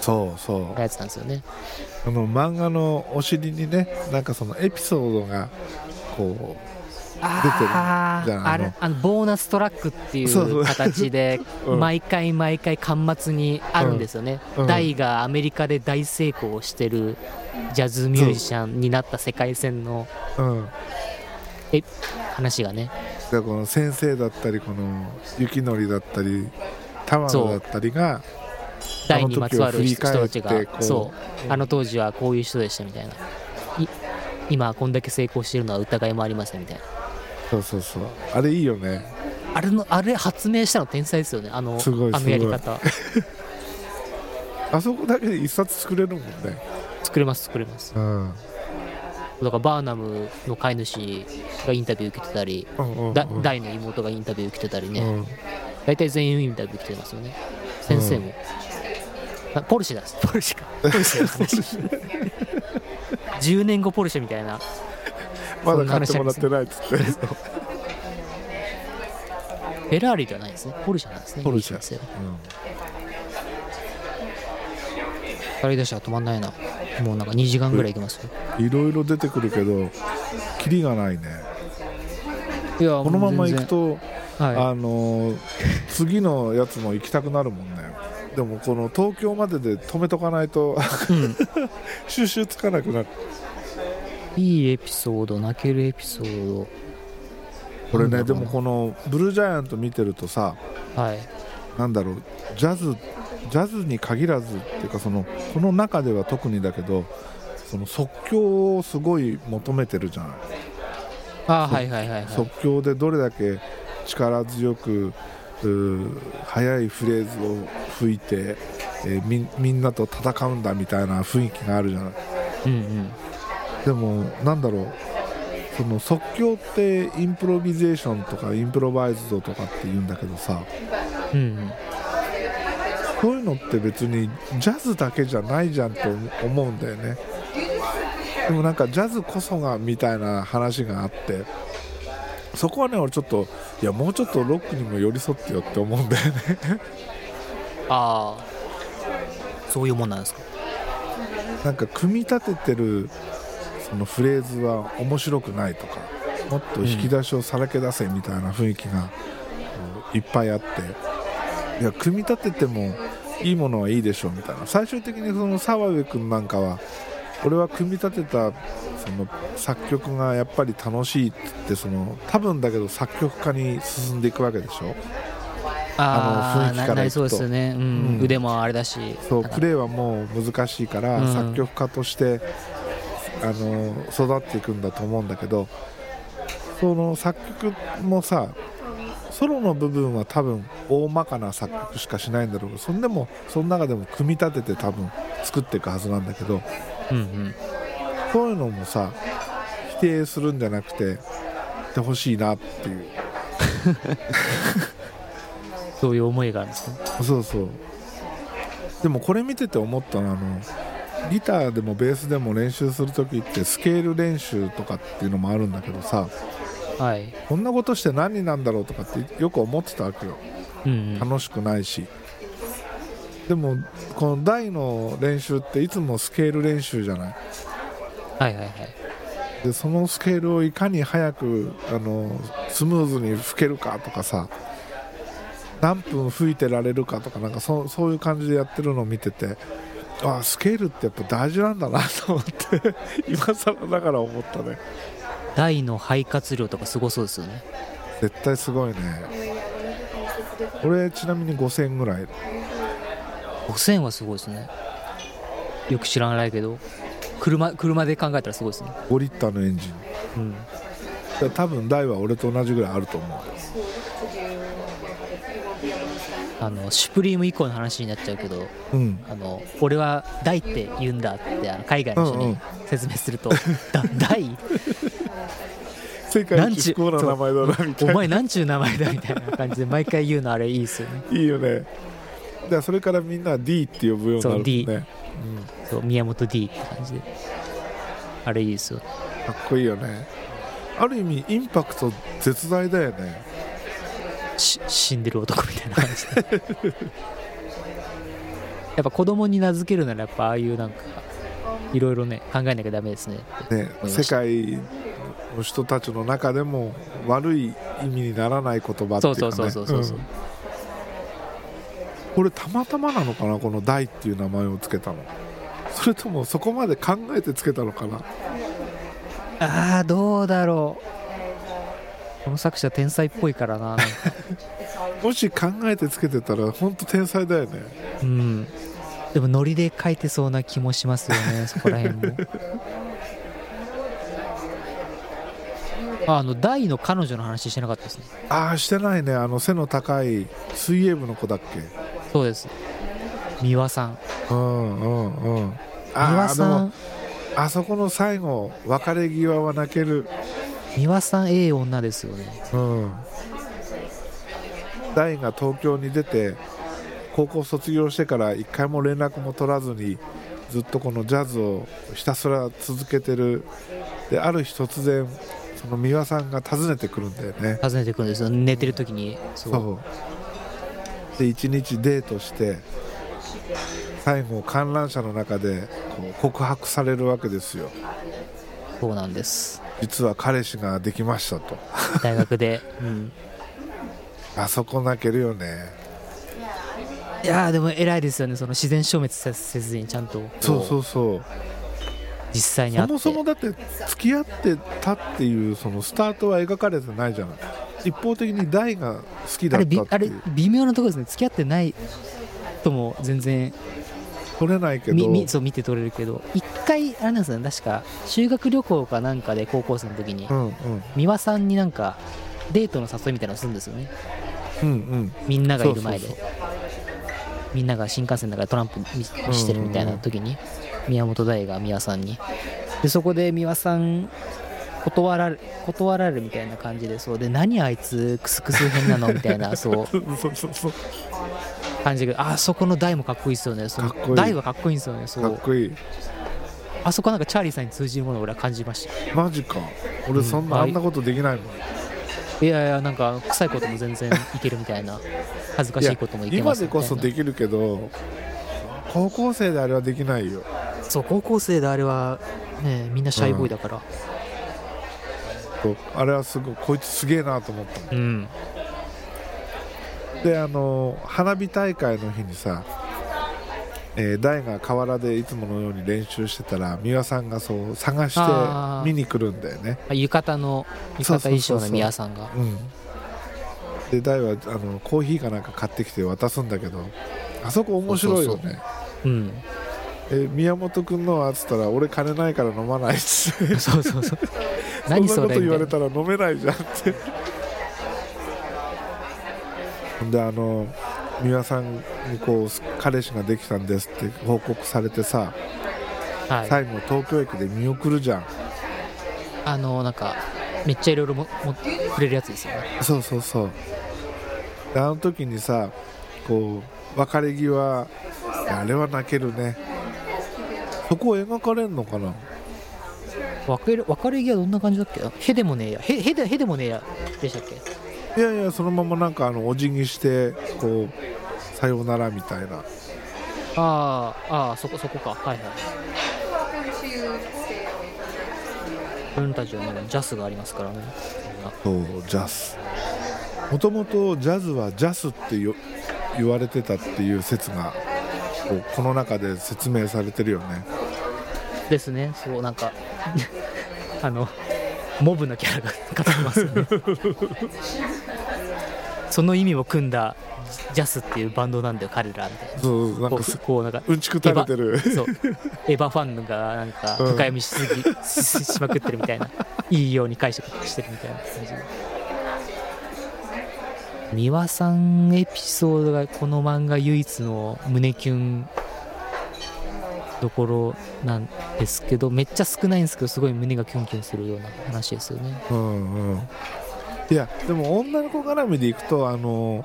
そうそう。がやってたんですよね。あの漫画のお尻にねなんかそのエピソードがこあじゃああれあのボーナストラックっていそう形で [laughs] うん。毎回毎回巻末にあるんですよね、うん。大がアメリカで大成功してるジャズミュージシャンになった世界線のううん。え話がね。でこの先生だったりこの雪のりだったり玉野だったりが大にまつわる人たちがそう。あの当時はこういう人でしたみたいな。い今こんだけ成功してるのは疑いもありませんみたいなそうそうそう。あれいいよね。あれのあれ発明したの天才ですよね。あのすごいあのやり方。[laughs] あそこだけで一冊作れるもんね。作れます作れます。うん。だからバーナムの飼い主がインタビュー受けてたりうんうんうん。だ大の妹がインタビュー受けてたりね、うん。大体全員インタビュー受けてますよね。先生も、あポルシェだ。ポルシェか。ポルシェですね10 [laughs] 年後ポルシェみたいなまだ買ってもらってないっつって。[laughs] フェラーリではないですね。ポルシェなんですね。ポルシェ先生は語り出したら止まんないな。もうなんか2時間ぐらいいきますよ。いろいろ出てくるけどキリがないね。いやこのまま行くくとと、はあのー次のやつも行きたくなるもんね。でもこの東京までで止めとかないというん、[laughs] 収集つかなくなるいいエピソード泣けるエピソード。これねでもこのブルージャイアント見てるとさはい。なんだろうジャズジャズに限らずっていうかそのこの中では特にだけどその即興をすごい求めてるじゃない。あーはいはいはいはい。即興でどれだけ力強く速いフレーズを吹いて、えーみみんなと戦うんだみたいな雰囲気があるじゃない。うんうんでもなんだろう。その即興ってインプロビゼーションとかインプロバイズドとかって言うんだけどさ。うんうんそういうのって別にジャズだけじゃないじゃんと思うんだよね。でもなんかジャズこそがみたいな話があって。そこはね俺ちょっといやもうちょっとロックにも寄り添ってよって思うんだよね。ああそういうもんなんですか？なんか組み立ててるそのフレーズは面白くないとかもっと引き出しをさらけ出せみたいな雰囲気がいっぱいあっていや組み立ててもいいものはいいでしょうみたいな。最終的にその澤部君なんかは俺は組み立てたその作曲がやっぱり楽しいって言ってその多分だけど作曲家に進んでいくわけでしょ？あの雰囲気からいくと。腕もあれだし。そうプレーはもう難しいから、うん。作曲家としてあの育っていくんだと思うんだけどその作曲もさソロの部分は多分大まかな作曲しかしないんだろう。けどそんでもその中でも組み立てて多分作っていくはずなんだけどうんうん。そういうのもさ否定するんじゃなくてってほしいなっていう。[laughs] そういう思いがあるんですね。そうそう。でもこれ見てて思ったのはあのギターでもベースでも練習する時ってスケール練習とかっていうのもあるんだけどさはい。こんなことして何なんだろうとかってよく思ってたわけよ。うんうん。楽しくないし。でもこの台の練習っていつもスケール練習じゃない？はいはいはい。でそのスケールをいかに早くあのスムーズに吹けるかとかさ何分吹いてられるかとかなんかそそういう感じでやってるのを見ててあスケールってやっぱ大事なんだなと思って今更だから思ったね。台の肺活量とかすごそうですよね。絶対すごいね。俺ちなみに5000円ぐらい。5000はすごいですね。よく知らないけど。車車で考えたらすごいですね。5リッターのエンジン。うん。で多分台は俺と同じぐらいあると思うよあのシュプリーム以降の話になっちゃうけどうん。あの俺は大って言うんだってあの海外の人にうんうん。説明すると、だ大？[laughs] 世界一不幸な名前だなみたいな。お前なんちゅう名前だみたいな感じで毎回言うのあれいいですよね。いいよね。だからそれからみんな D って呼ぶようになるもんね。そうそう宮本 D って感じで。あれいいですよ。かっこいいよね。ある意味インパクト絶大だよね。し死んでる男みたいな感じでやっぱ子供に名付けるならやっぱああいうなんかいろいろね考えなきゃダメですねね世界の人たちの中でも悪い意味にならない言葉っていうか、ね、そうそうそうそうそう、ん。これたまたまなのかなこの「大」っていう名前をつけたの。それともそこまで考えてつけたのかな。ああどうだろうこの作者天才っぽいからな。もし考えてつけてたら本当天才だよね。うん。でもノリで書いてそうな気もしますよねそこら辺も。ああの大の彼女の話してなかったですね。ああしてないね。あの背の高い水泳部の子だっけ？そうです。三輪さん。うんうんうん。ああでもさん。あそこの最後別れ際は泣ける三輪さんええ女ですよね。うん。大が東京に出て高校卒業してから一回も連絡も取らずにずっとこのジャズをひたすら続けてる。である日突然その三輪さんが訪ねてくるんだよね。訪ねてくるんですよ寝てる時にそうそう。で一日デートして最後観覧車の中でこう告白されるわけですよ。そうなんです実は彼氏ができましたと。大学で、[laughs] うん、あそこ泣けるよね。いやーでも偉いですよね。その自然消滅せせずにちゃんと。こそうそうそう。実際にそもそもだって付き合ってたっていうそのスタートは描かれてないじゃない。一方的に大が好きだったっていう。微妙なところですね。付き合ってないとも全然。取れないけど。みみそう見て取れるけど。一回あれなんですよね確か修学旅行かなんかで高校生の時にうんうん。美輪さんになんかデートの誘いみたいなのするんですよね。うんうん。みんながいる前で。みんなが新幹線の中でトランプみしてるみたいな時に宮本大が美輪さんに。でそこで美輪さん断られ断られるみたいな感じでそう。で何あいつクスクス変なの？みたいな [laughs] そう。そうそうそうそう。感じであそこの大もかっこいいですよね。そのかっこいい。大はかっこいいんですよねそう。かっこいいあそこなんかチャーリーさんに通じるものを俺は感じました。マジか。俺そんな、うん。あんなことできないもん。いやいやなんか臭いことも全然いけるみたいな恥ずかしいこともいけます今でこそできるけど高校生であれはできないよ。なそう高校生であれはねみんなシャイボーイだから。そうあれはすごいこいつすげえなと思ったもんうん。であの花火大会の日にさ、えー大が河原でいつものように練習してたら美輪さんがそう探して見に来るんだよね。あ浴衣の浴衣衣装の宮さんが。うん。で大はあのコーヒーかなんか買ってきて渡すんだけどあそこ面白いよね。そうん。え宮本君のはっつったら俺金ないから飲まないっつって。[laughs] そうそうそう。[laughs] そん何なこと言わそれみたら飲めないじゃんって。[laughs] であの美輪さんにこう彼氏ができたんですって報告されてさはい。最後東京駅で見送るじゃん。あのなんかめっちゃいろいろももくれるやつですよね。そうそうそう。であの時にさこう別れ際あれは泣けるね。そこを描かれるのかな？別れ別れ際どんな感じだっけへでもねえや。へへでへでもねえやでしたっけ？いやいやそのままなんかあのお辞儀してこうさようならみたいな。あーあーそこそこか。はいはい。自分たちはねジャスがありますからね。そうジャス。もともとジャズはジャスってよ言われてたっていう説がこうこの中で説明されてるよね。ですね。そうなんか [laughs] あのモブなキャラが語りますよね。その意味も組んだジャスっていうバンドなんだよ彼らみたいな。こそうなんかすうこうなんかうんちく垂れてる。そう。エヴァファンがなんかうん。深読みしすぎ、ししまくってるみたいな。いいように解釈してるみたいな感じ。で美輪さんエピソードがこの漫画唯一の胸キュンどころなんですけどめっちゃ少ないんですけどすごい胸がキュンキュンするような話ですよね。うんうん。いやでも女の子絡みでいくとあの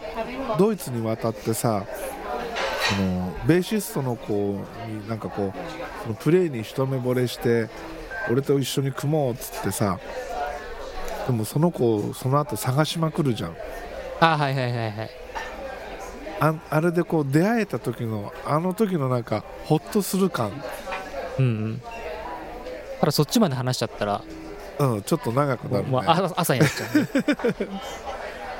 ドイツに渡ってさそのベーシストの子になんかこうそのプレーに一目惚れして俺と一緒に組もうっつってさでもその子をその後探しまくるじゃん。あはいはいはいはいああれでこう出会えた時のあの時のなんかホッとする感。うんうん。ただそっちまで話しちゃったらうんちょっと長くなるね、もうあ朝になっちゃう、ね、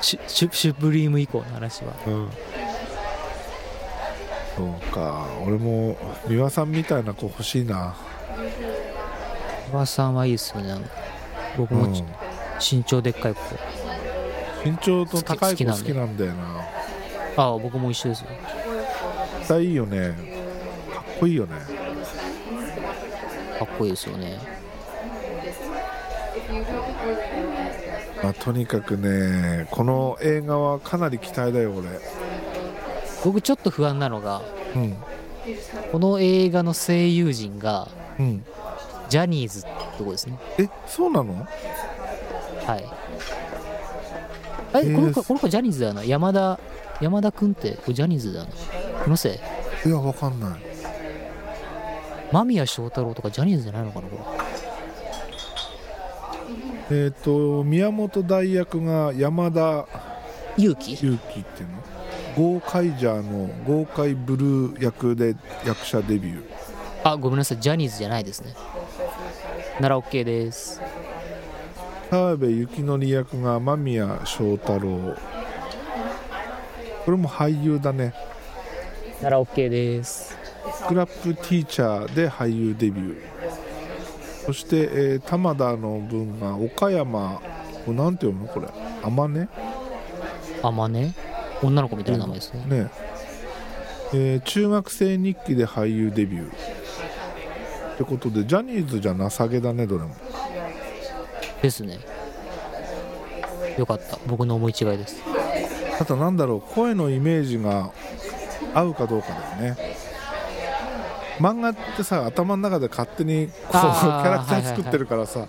[laughs] シュシュプリーム以降の話は。うん。そうか。俺も美輪さんみたいな子欲しいな。小川さんはいいですよね。僕もち、うん。身長でっかい子。身長と高い子好きなんだよなああ僕も一緒ですよ。絶対いいよね。かっこいいよね。かっこいいですよね。まあ、とにかくねこの映画はかなり期待だよ俺。僕ちょっと不安なのがうん。この映画の声優陣がうん。ジャニーズってとこですね。えそうなの？はい。あれ、えーこの子この子ジャニーズだよな。山田山田君ってジャニーズだよな気のせい？いやわかんない。間宮祥太朗とかジャニーズじゃないのかなこれ？えっ、と宮本大役が山田勇気？裕貴っていうの？ゴーカイジャーの豪快ブルー役で役者デビュー。あごめんなさいジャニーズじゃないですね。なら OK です。澤部幸則役が間宮祥太朗これも俳優だね。なら OK です。スクラップティーチャーで俳優デビュー。そして、えー玉田の分が岡山これなんて読むのこれ。天音？あまね女の子みたいな名前ですね。ね。えー中学生日記で俳優デビュー。ってことでジャニーズじゃなさげだねどれも。ですね。よかった。僕の思い違いですあとなんだろう声のイメージが合うかどうかだよね。漫画ってさ頭の中で勝手にこう [laughs] キャラクター作ってるからさ、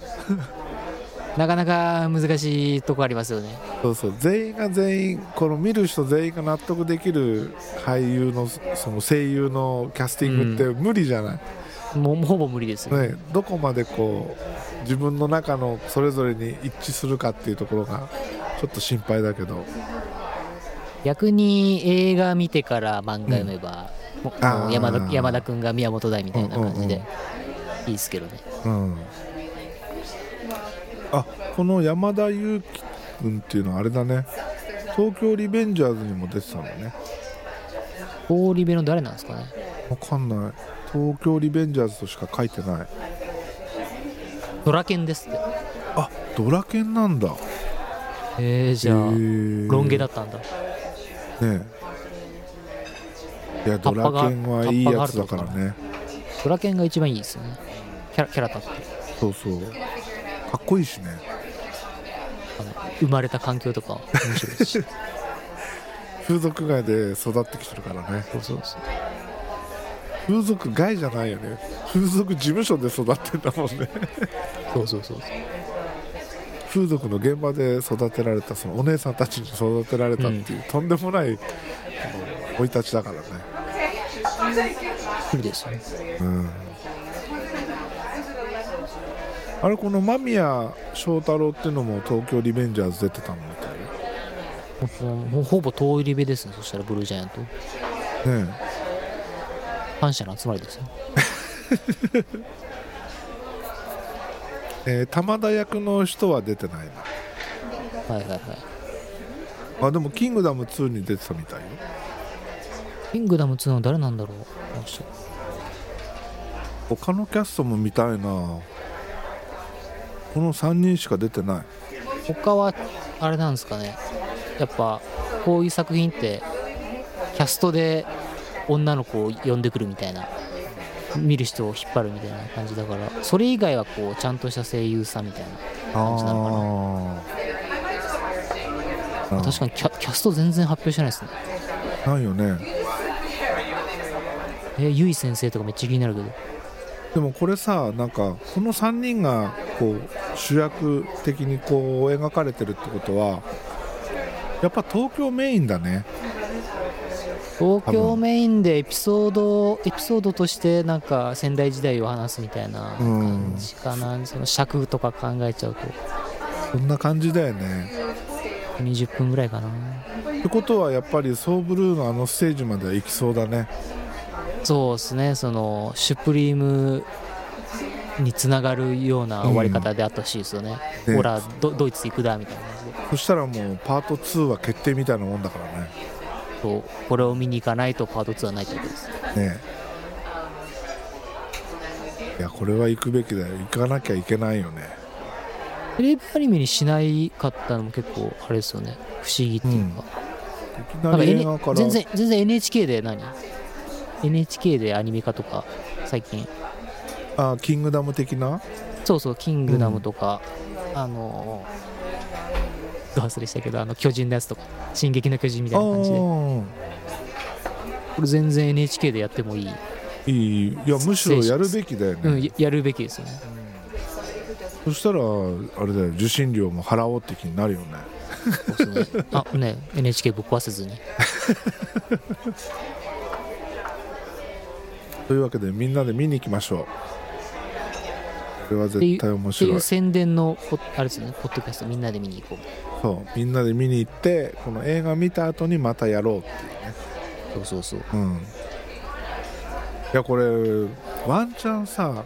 なかなか難しいとこありますよね。そうそう。全員が全員この見る人全員が納得できる俳優のその声優のキャスティングって無理じゃない、もうもうほぼ無理ですよ、ね、どこまでこう自分の中のそれぞれに一致するかっていうところがちょっと心配だけど逆に映画見てから漫画読めば、もうあー。もう山田山田君が宮本大みたいな感じでうん。うんいいですけどね。うん。あこの山田裕貴君っていうのはあれだね。東京リベンジャーズにも出てたんだね。大リベの誰なんですかね。わかんない。東京リベンジャーズとしか書いてない。ドラケンですって。あドラケンなんだ。えー、じゃあ、ロン毛だったんだねえ。いやドラケンはいいやつだからね。ドラケンが一番いいですよね。キャラキャラ立って。そうそう。かっこいいしね。あの生まれた環境とか面白いし。[laughs] 風俗街で育ってきてるからね。そうそうそう。風俗街じゃないよね。風俗事務所で育ってんだもんね。そうそうそう風俗の現場で育てられたそのお姉さんたちに育てられたっていう、とんでもない生い立ちだからね。無理ですよねうん。あれこの間宮祥太朗っていうのも東京リベンジャーズ出てたのみたいもうもうほぼ遠いリベですねそしたらブルージャイアント。ね反社の集まりですよ [laughs] ええー玉田役の人は出てないな。はいはいはい。あでも「キングダム2」に出てたみたいよ。キングダム2の誰なんだろうこの人。他のキャストも見たいな。この3人しか出てない。他はあれなんですかね。やっぱこういう作品ってキャストで女の子を呼んでくるみたいな見る人を引っ張るみたいな感じだからそれ以外はこうちゃんとした声優さんみたいな感じなのかな。確かにキャキャスト全然発表してないですね。ないよね。えゆい先生とかめっちゃ気になるけど。でもこれさなんかこの3人がこう主役的にこう描かれてるってことはやっぱ東京メインだね東京メインでエピソードエピソードとしてなんか仙台時代を話すみたいな感じかな、その尺とか考えちゃうと。そん。な感じだよね20分ぐらいかなってことはやっぱりソーブルーのあのステージまでは行きそうだね。そうですね。そのシュプリームにつながるような終わり方であってほしいですよね、ねほらドドイツ行くだみたいな感じで。そしたらもうパート2は決定みたいなもんだからねそうこれを見に行かないとパート2はないってことです。ねいやこれは行くべきだよ。行かなきゃいけないよね。テレビアニメにしないかったのも結構あれですよね。不思議っていうか、いきなんりなか全然全然 NHK で何？NHK でアニメ化とか最近。あキングダム的な？そうそう「キングダム」とか、あのー、ど忘れしたけどあの巨人のやつとか「進撃の巨人」みたいな感じで。こあれ全然 NHK でやってもいい、あいいいやむしろやるべきだよね、うん、ややるべきですよね。そしたらあれだよ受信料も払おうって気になるよね。[laughs] あね NHK ぶっ壊せずに。[laughs] というわけでみんなで見に行きましょう。これは絶対面ってい白いう宣伝のポあれですよねポッドキャストみんなで見に行こうそう。みんなで見に行ってこの映画見た後にまたやろうってそうそうそういう。うん。いやこれワンチャンさ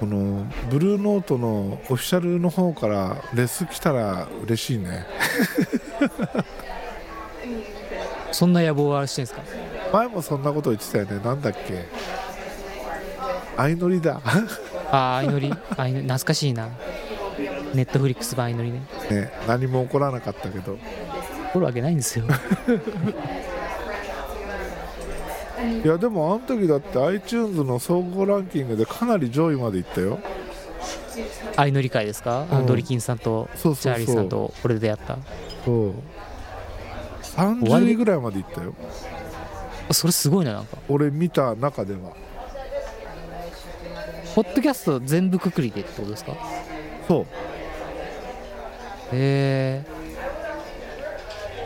このブルーノートのオフィシャルの方からレス来たら嬉しいね。[laughs] そんな野望はしてんですか？前もそんなこと言ってたよね。なんだっけ？相乗りだ。ああ相乗り。懐かしいなネットフリックス版相乗りね。ね何も起こらなかったけど。怒るわけないんですよ。いやでもあの時だって iTunes の総合ランキングでかなり上位までいったよ。相乗り会ですか、うん。ドリキンさんとチャーリーさんとこれで出会った。そう。30位ぐらいまでいったよ。それすごいななんか。俺見た中では。ポッドキャスト全部くくりでってことですか？へそうえ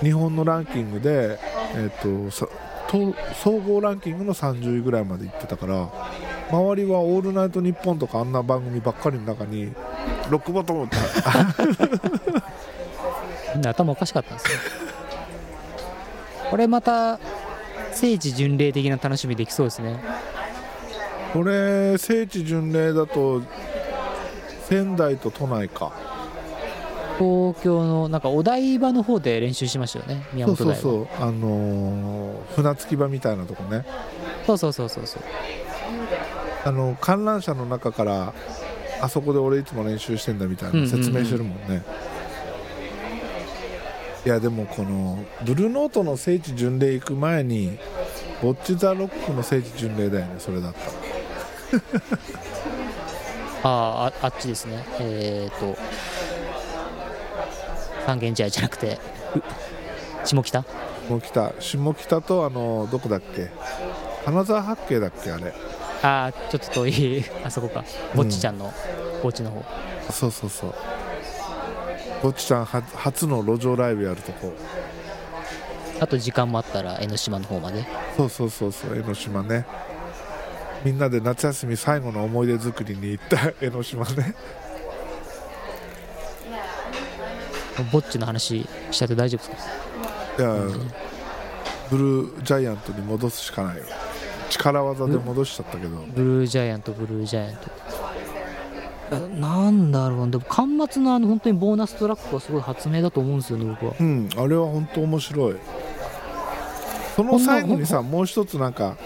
日本のランキングで、えっとさと総合ランキングの30位ぐらいまで行ってたから周りは「オールナイトニッポン」とかあんな番組ばっかりの中にロックボトムってみんな頭おかしかったんですね。これまた聖地巡礼的な楽しみできそうですね。これ聖地巡礼だと仙台と都内か東京のなんかお台場の方で練習しましたよね宮そう本台は。そうそうあのー船着き場みたいなとこね。そうそうそうそうそう。あの観覧車の中からあそこで俺いつも練習してんだみたいうんうんうん。な説明してるもんね、いやでもこのブルーノートの聖地巡礼行く前にボッチ・ザ・ロックの聖地巡礼だよねそれだったら。[laughs] あーああっちですね。えっ、ー、と三軒茶屋じゃなくて。う下北？下北。下北とあのどこだっけ？金沢八景だっけあれ。ああちょっと遠い。あそこか。ぼっちちゃんのお家の方、そうそうそう。ぼっちちゃんは初の路上ライブやるとこ。あと時間もあったら江ノ島の方まで。そうそうそうそう江ノ島ね。みんなで夏休み最後の思い出作りに行った江ノ島ねぼっちの話しちゃって大丈夫ですか？いやブルージャイアントに戻すしかない。よ力技で戻しちゃったけど。ブルージャイアントブルージャイアント。えなんだろうでも端末のあの本当にボーナストラックはすごい発明だと思うんですよね僕は。うんあれは本当面白い。その最後にさもう一つなんか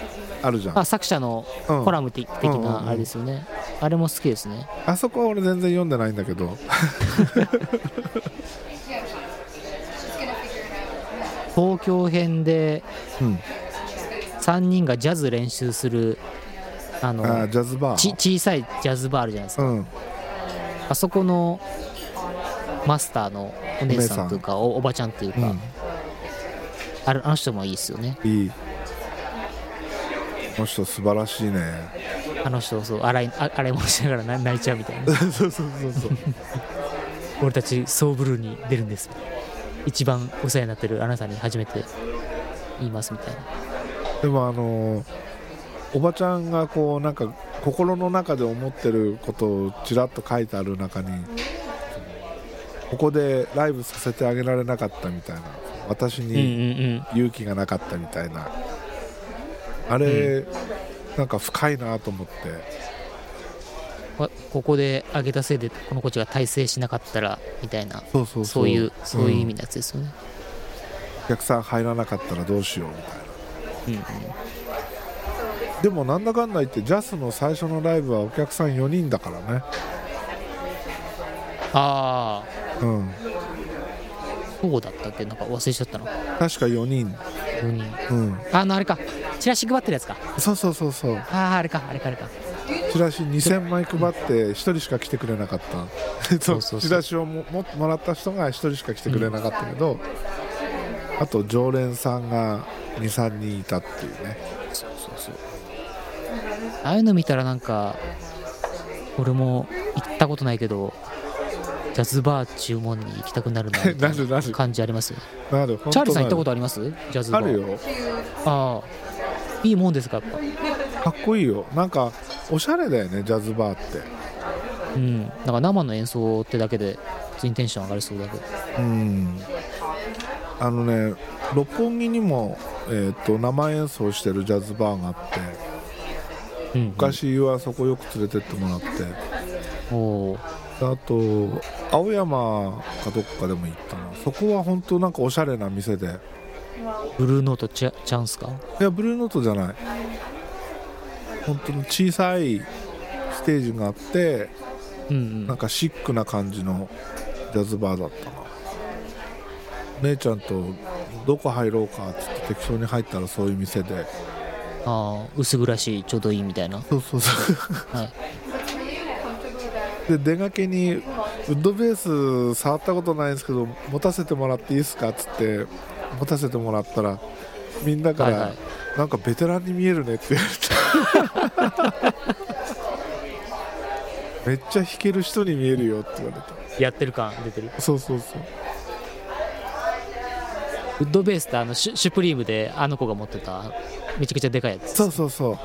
あるじゃん。あ作者のうん。コラム的なあれですよね、あれも好きですね。あそこは俺全然読んでないんだけど [laughs] 東京編でうん。3人がジャズ練習するあのあジャズバちー小さいジャズバーあるじゃないですか、うん。あそこのマスターのお姉さんというかおおばちゃんというか、うん。あれあの人もいいですよね。いい。この人素晴らしいね。あの人そう洗いあ洗い物しながらな [laughs] 泣いちゃうみたいな。そうそうそうそう。[laughs] 俺たちソーブルーに出るんです一番お世話になってるあなたに初めて言いますみたいな。でもあのおばちゃんがこうなんか心の中で思ってることをちらっと書いてある中にここでライブさせてあげられなかったみたいな。私うんうんにうん。勇気がなかったみたいな。あれ、なんか深いなと思って。わここで上げたせいでこの子たちが大成しなかったらみたいな。そうそうそう。いうそういう意味んのやつですよね、お客さん入らなかったらどうしようみたいな。うんうん。でもなんだかんだ言ってジャスの最初のライブはお客さん4人だからね。ああ。うん。そうだったっけ？なんか忘れちゃったの。確か4人。4人。うん。あのあれか。チラシ配ってるやつか。そうそうそうそう。あああれかあれかあれかチラシ2000枚配って1人しか来てくれなかった。[laughs] そうそうそう。チラシをもももらった人が1人しか来てくれなかったけど、あと常連さんが23人いたっていうね。そうそうそう。ああいうの見たらなんか俺も行ったことないけどジャズバー注文に行きたくなるな [laughs] ないるなる。感じありますよ。なるチャーリーさん行ったことああります？ジャズバー。あるよ。ああ。いいもんですかやっぱかっこいいよ。なんかおしゃれだよねジャズバーって。うん。なんか生の演奏ってだけで普通にテンション上がりそうだけど。うん。あのね六本木にも、えー、と生演奏してるジャズバーがあってうん、うん、昔はそこよく連れてってもらって。おおあと青山かどっかでも行ったな。そこは本当なんかおしゃれな店で。ブルーノートチャンスか？いやブルーノートじゃない本当に小さいステージがあってうんうん。なんかシックな感じのジャズバーだったな。姉ちゃんとどこ入ろうかっつって適当に入ったらそういう店で。ああ薄暗しいちょうどいいみたいな。そうそうそう。はい。で出がけにウッドベース触ったことないんですけど持たせてもらっていいですかっつって持たせてもらったらみんなから、はいはいなんかベテランに見えるねって言われて。[laughs] めっちゃ弾ける人に見えるよって言われた。やってる感出てる？そうそうそう。ウッドベースってあのシュシュプリームであの子が持ってためちゃくちゃでかいやつ。そうそうそう、ま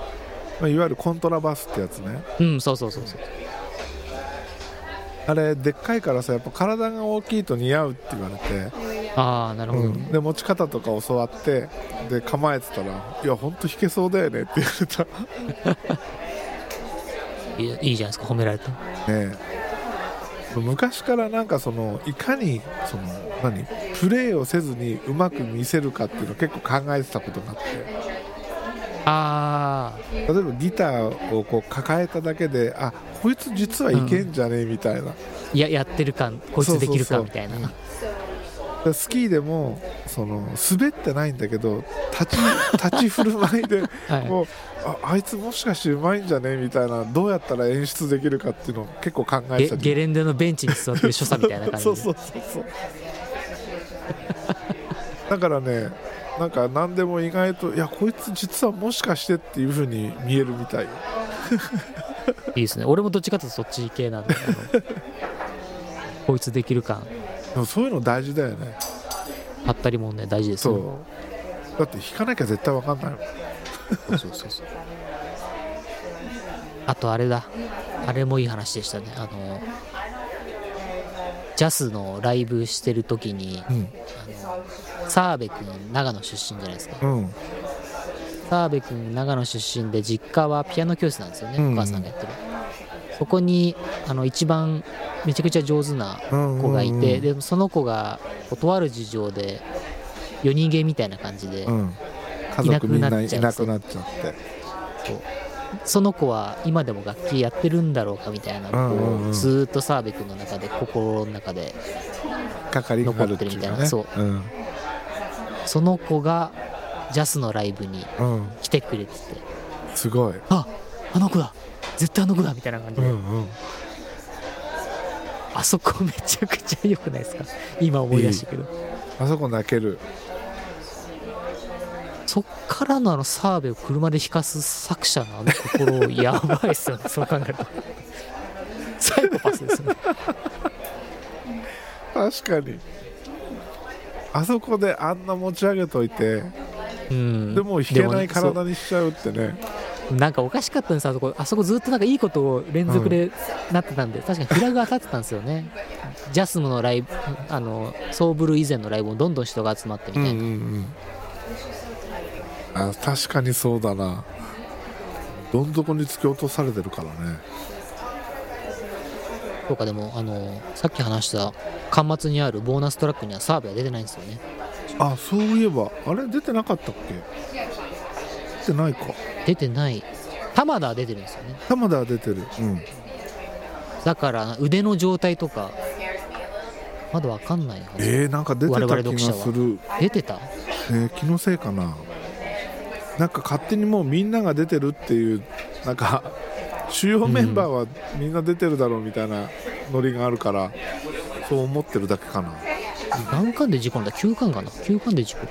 あ、いわゆるコントラバスってやつね。うんそうそうそうそう。あれでっかいからさやっぱ体が大きいと似合うって言われて、ああなるほど、うん、で持ち方とか教わってで構えてたら「いやほんと弾けそうだよね」って言われた。[laughs] いやいいじゃないですか褒められたねえ。昔からなんかそのいかにその何プレーをせずにうまく見せるかっていうのを結構考えてたことがあって。ああ例えばギターをこう抱えただけであこいつ実はいけんじゃね？えみたいな、いややってる感こいつできるかみたいなそう。そうでスキーでもその滑ってないんだけど立ち [laughs] 立ち振る舞いではい。もうああいつもしかしてうまいんじゃねみたいなどうやったら演出できるかっていうのを結構考えてたゲゲレンデのベンチに座ってる所作みたいな感じで。そうそうそうそう。[laughs] だからねなんか何でも意外といやこいつ実はもしかしてっていう風に見えるみたい。よいいですね。俺もどっちかというとそっち系なんで [laughs] こいつできる感でもそういうの大事だよね。はったりもんね大事ですそよう。だって弾かなきゃ絶対わかんないもん。そうそうそうそう。[laughs] あとあれだ。あれもいい話でしたね。あのジャスのライブしてる時にうん。あの澤部君長野出身じゃないですか。うん。澤部君長野出身で実家はピアノ教室なんですよね、うん。お母さんがやってるそこにあの一番めちゃくちゃ上手な子がいて、うんでその子がとある事情で夜逃げみたいな感じで、うん。家族みんないいななくくなっちゃって。その子は今でも楽器やってるんだろうかみたいなのを、ずーっと澤部君の中で心の中で残ってるみたいな。そう。うん。その子がジャスのライブにうん。来てくれてて。すごい。ああの子だ。絶対あの子だ。みたいな感じで、うんうん。あそこめちゃくちゃ良くないですか？今思い出したけど。あそこ泣ける。そっからのあの澤部を車で引かす作者のあの心やばいっすよね。[laughs] そう考えると。サイコパスですよね。確かに。あそこであんな持ち上げといてうん。でも弾けない体にしちゃうってねなんかおかしかったんですあそこ。あそこずっとなんかいいことを連続でなってたんで、確かにフラグが立ってたんですよね。ジャスムのライブあのソーブル以前のライブもどんどん人が集まってみたいな、うんうんうん。あ確かにそうだな。どん底に突き落とされてるからね。とかでもあのさっき話した端末にあるボーナストラックには澤部は出てないんですよね。あそういえばあれ出てなかったっけ？出てないか出てない。玉田は出てるんですよね。玉田は出てる。うん。だから腕の状態とかまだわかんないはず。えー、なんか出てた気がする、出てた？えー気のせいかな。なんか勝手にもうみんなが出てるっていうなんか主要メンバーはみんな出てるだろうみたいなノリがあるからそう思ってるだけかな。何巻で事故んだ？9巻かな？9巻で事故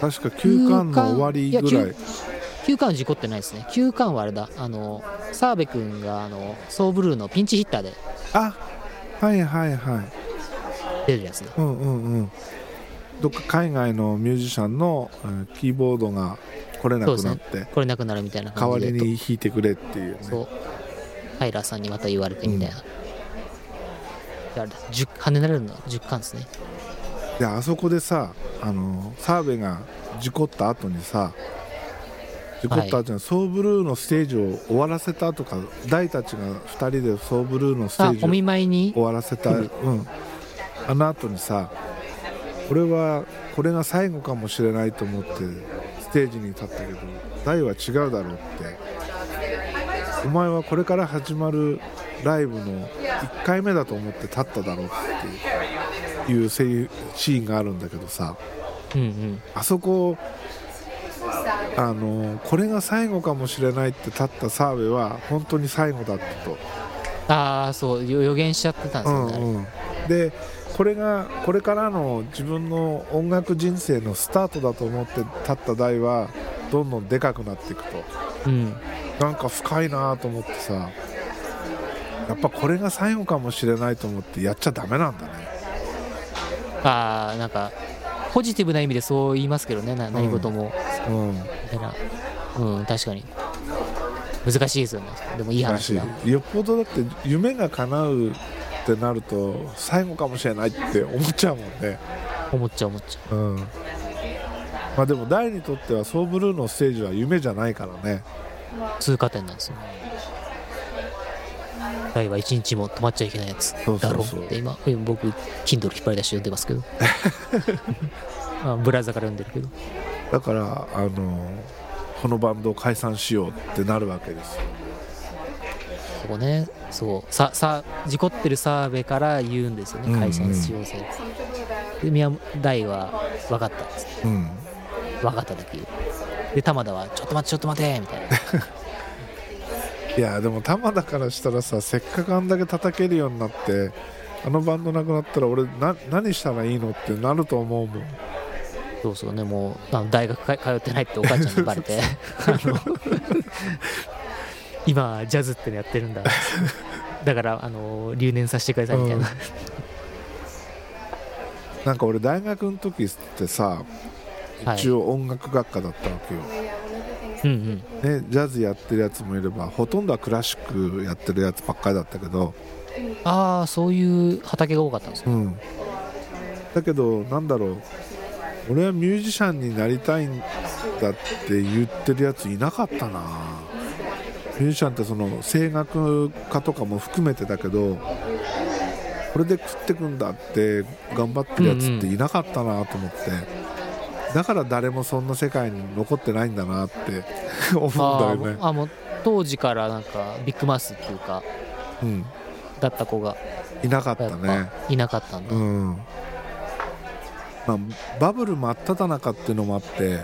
確か9巻の終わりぐらい9巻は事故ってないですね。9巻はあれだ。あの澤部君があのソーブルーのピンチヒッターであはいはいはい。出るやつだ。うんうんうん。どっか海外のミュージシャンの、えーキーボードが来れなくなって、これなくなるみたいな代わりに弾いてくれっていうね。そう。ハイラーさんにまた言われてみたいな、であれだ。10跳ねられるの？は10巻ですね。であそこでさあの澤部が事故った後にさ事故った後に、ソーブルーのステージを終わらせた後か大たちが2人でソーブルーのステージをあお見舞いに？終わらせた、うん、あの後にさ俺はこれが最後かもしれないと思ってステージに立ったけど大は違うだろうって。お前はこれから始まるライブの1回目だと思って立っただろうっていうシーンがあるんだけどさうんうん。あそこあのこれが最後かもしれないって立った澤部は本当に最後だったと。ああそうよ予言しちゃってたんですよね、うんうん、でこれがこれからの自分の音楽人生のスタートだと思って立った台はどんどんでかくなっていくと。うん。なんか深いなと思ってさ。やっぱこれが最後かもしれないと思ってやっちゃダメなんだね。ああなんかポジティブな意味でそう言いますけどねな何事も、うん。みたいなうん確かに。難しいですよね。でもいい話だ。よっぽどだって夢が叶うってなると最後かもしれないって思っちゃうもんね。思っちゃう思っちゃう。ん。まあでも大にとってはソーブルーのステージは夢じゃないからね。う通過点なんですよ。大は一日も止まっちゃいけないやつだろそうって今え僕 Kindle 引っ張り出して読んでますけど。[laughs] あブラウザから読んでるけどだからあのこのバンドを解散しようってなるわけですよ。そこね。そう。ささ事故ってる澤部から言うんですようんうん。ね解散しようぜで宮大は分かったっつってうん。分かっただけで玉田はちょっと待ってちょっと待てみたいな。[laughs] いやでも玉田からしたらさせっかくあんだけ叩けるようになってあのバンドなくなったら俺な何したらいいのってなると思うもんそうそうねもうあの大学か通ってないってお母ちゃんにバレて。[laughs] 今ジャズってのやってるんだ。だからあの留年させてくださいみたいな、なんか俺大学の時ってさはい。一応音楽学科だったわけよ、うんうん。ね、ジャズやってるやつもいればほとんどはクラシックやってるやつばっかりだったけど、ああそういう畑が多かったんですようん、だけどなんだろう俺はミュージシャンになりたいんだって言ってるやついなかったな。ミュージシャンってその声楽家とかも含めてだけどこれで食ってくんだって頑張ってるやつっていなかったなと思って、だから誰もそんな世界に残ってないんだなって [laughs] 思あうんだよね。ーあもう当時からなんかビッグマウスっていうかうん。だった子が。いなかったね。ぱいなかったんだ、うんまあ、バブル真っ只中っていうのもあって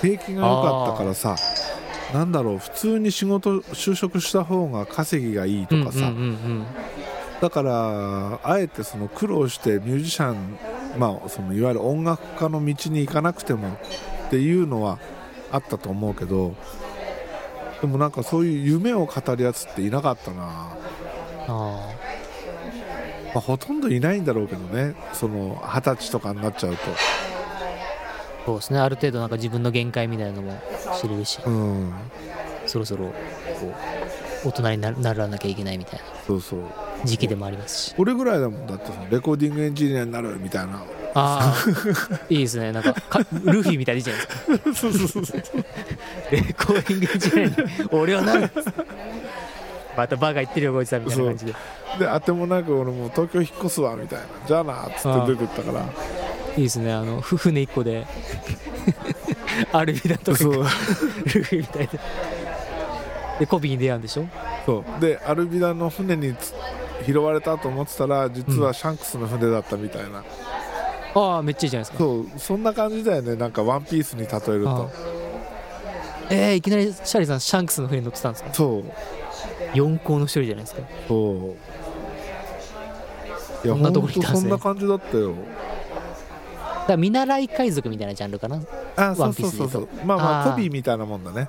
景気が良かったからさなんだろう普通に仕事就職した方が稼ぎがいいとかさ、うんうんうんだからあえてその苦労してミュージシャン、まあ、そのいわゆる音楽家の道に行かなくてもっていうのはあったと思うけどでもなんかそういう夢を語るやつっていなかったな、まああ、ほとんどいないんだろうけどねその二十歳とかになっちゃうと。あそうですね。ある程度なんか自分の限界みたいなのも知れるし。うん。そろそろこう大人になならなきゃいけないみたいな。そうそう。時期でもありますし。俺ぐらいだもん。だってレコーディングエンジニアになるみたいな。ああ [laughs] いいですね。なんかかルフィみたいでいいじゃないですか。そうそうそうそう。[laughs] レコーディングエンジニアに俺はなるまたバカ言ってるよこいつはみたいな感じで。であてもなく俺もう東京引っ越すわみたいな。じゃあなっつって出てったから。いいですね。あのふ船一個で。[laughs] アルビダとか。ルフィみたいででコビーに出会うんでしょ？そう。でアルビダの船につ拾われたと思ってたら実はシャンクスの船だったみたいな、ああめっちゃいいじゃないですか。そう。そんな感じだよね。なんかワンピースに例えると。えー、いきなりシャーリーさんシャンクスの船に乗ってたんですか？そう四皇の一人じゃないですか。そう。いやそんなとこにいたんですねそんな感じだったよ。だから見習い海賊みたいなジャンルかな。あそうワンピースでそうそうそうまあまああー。コビーみたいなもんだね。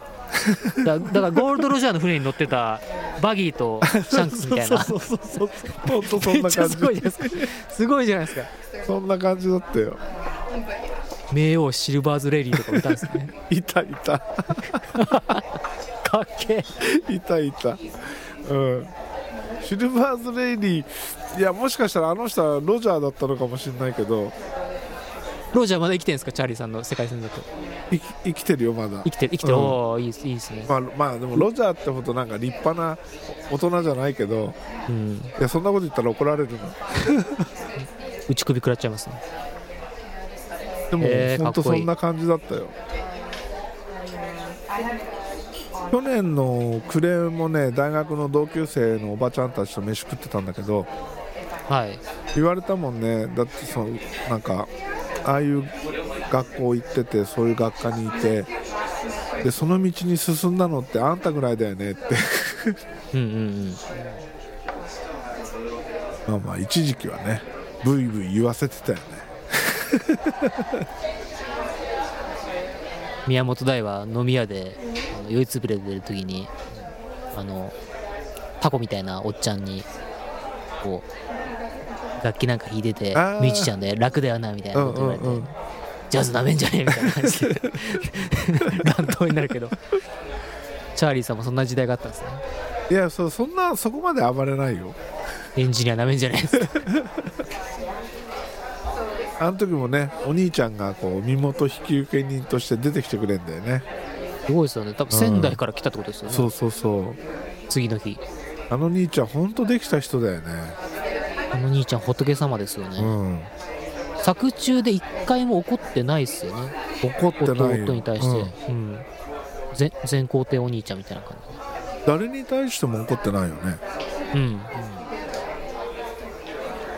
だだからゴールド・ロジャーの船に乗ってたバギーとシャンクスみたいな。そうそうそうそうほんとそんな感じ。すごいじゃないですか。すごいじゃないですか。そんな感じだったよ。冥王シルバーズ・レイリーとかもいたんですね。[laughs] いたいたかっけえいたいた。うん。シルバーズ・レイリーいやもしかしたらあの人はロジャーだったのかもしれないけど。ロジャーまだ生きてるんですか？チャーリーさんの世界線だと。生き生きてるよまだ。生きてる。生きてる、うん。おおいいですいいですね、まあまあでもロジャーってほどなんか立派な大人じゃないけど。うん、いやそんなこと言ったら怒られるの [laughs] 打ち首食らっちゃいますね。でもへー本当かっこいい。そんな感じだったよ去年の暮れもね大学の同級生のおばちゃんたちと飯食ってたんだけどはい。言われたもんね。だってそのなんかああいう学校行っててそういう学科にいてでその道に進んだのってあんたぐらいだよねって。うんうんうん。まあまあ一時期はねブイブイ言わせてたよね宮本大は飲み屋であの酔いつぶれてる時にあのタコみたいなおっちゃんにこう楽器なんか弾いててミュージシャンで楽だよなみたいなこと言われて、うんうんうん。ジャズなめんじゃねえみたいな感じで [laughs] 乱闘になるけど。チャーリーさんもそんな時代があったんですね。いやそそんなそこまで暴れないよ。エンジニアなめんじゃねえ [laughs] あの時もねお兄ちゃんがこう身元引受人として出てきてくれんだよね。すごいですよね。多分仙台から来たってことですよね、そうそうそう。次の日。あの兄ちゃん本当できた人だよね。あの兄ちゃん仏様ですよね、うん。作中で一回も怒ってないっすよね。怒ってないよ。弟に対して、うん。うん。全全皇帝お兄ちゃんみたいな感誰に対しても怒ってないよね。じでうん、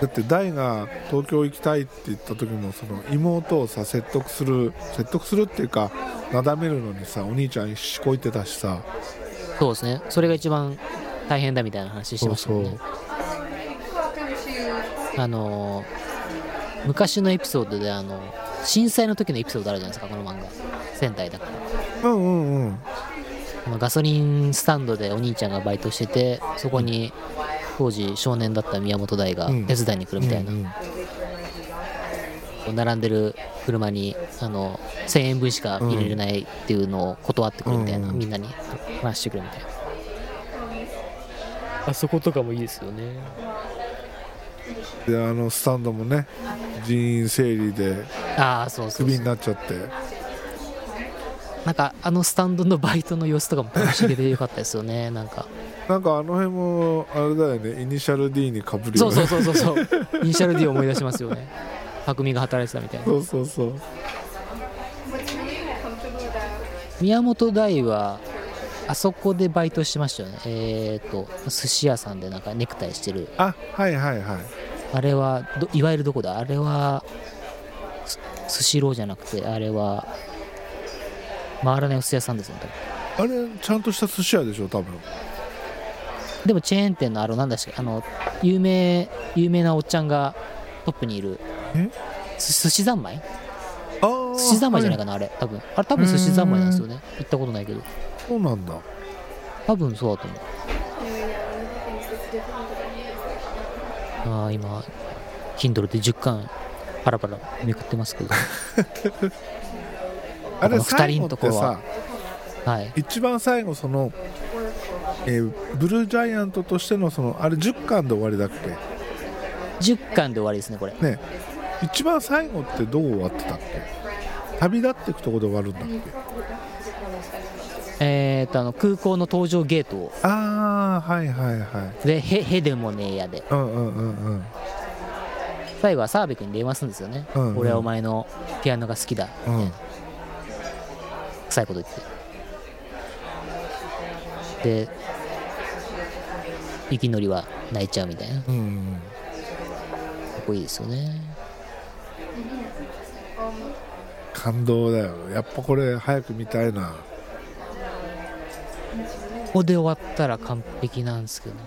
だって大が東京行きたいって言った時もその妹をさ説得する説得するっていうかなだめるのにさお兄ちゃんしこいてたしさ。そうですね。それが一番大変だみたいな話してましたね。あのー昔のエピソードであの震災の時のエピソードあるじゃないですかこの漫画。仙台だから。うんうんうん。ガソリンスタンドでお兄ちゃんがバイトしててそこに当時少年だった宮本大がうん。手伝いに来るみたいな、うんうん。並んでる車にあの1000円分しか入れれないっていうのを断ってくるみたいな、うんみんなに話してくるみたいな。あそことかもいいですよね。であのスタンドもね人員整理でクビになっちゃって。なんかあのスタンドのバイトの様子とかも楽しげでよかったですよね。なんかなんかあの辺もあれだよねイニシャル D にかぶるそうよね。そうそうそうそうイニシャル D を思い出しますよね。匠が働いてたみたいな。そうそうそう。宮本大はあそこでバイトしてましたよね。えっ、と寿司屋さんでなんかネクタイしてる。あはいはいはい。あれはどいわゆるどこだ？あれはすスシローじゃなくてあれは回らないお寿司屋さんですよねあれちゃんとした寿司屋でしょ多分でもチェーン店のあのなんだっけあの有名有名なおっちゃんがトップにいるえ？す寿司三昧？寿司三昧じゃないかなあれ多分。あれ多分寿司三昧なんですよね。行ったことないけど。そうなんだ。多分そうだと思う。ああ今 Kindle で10巻パラパラめくってますけど。[laughs] あれ最後人のところは。はい。一番最後その、えーブルージャイアントとしてのそのあれ10巻で終わりだっけ？10巻で終わりですねこれ。ね。一番最後ってどう終わってたっけ？旅立っていくとこで終わるんだっけ？えー、っとあの空港の搭乗ゲートを。ああはいはいはい。でへへでもねえやで。うんうんうんうん。最後は澤部君に電話するんですよね、うんうん。俺はお前のピアノが好きだ。うん。臭いこと言ってで息のりは泣いちゃうみたいな。かうんうんっこいいですよね。感動だよ。やっぱこれ早く見たいな。ここで終わったら完璧なんですけど。ね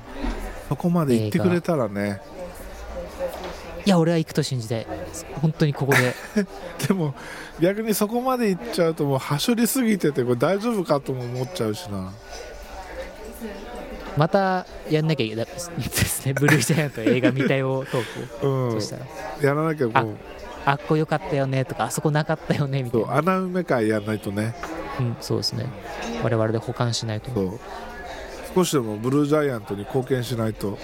そこまで行ってくれたらね。いや俺は行くと信じたい。本当にここで。[laughs] でも逆にそこまで行っちゃうともうはしょりすぎててこれ大丈夫かとも思っちゃうしなまたやんなきゃいけないですね。[laughs] ブルージャイアント映画見たよトークを、うん。そしたら。やらなきゃもう。あっこよかったよねとかあそこなかったよねみたいな。穴埋め会やんないとね。うん、そうですね。我々で保管しないと。そう。少しでもブルージャイアントに貢献しないと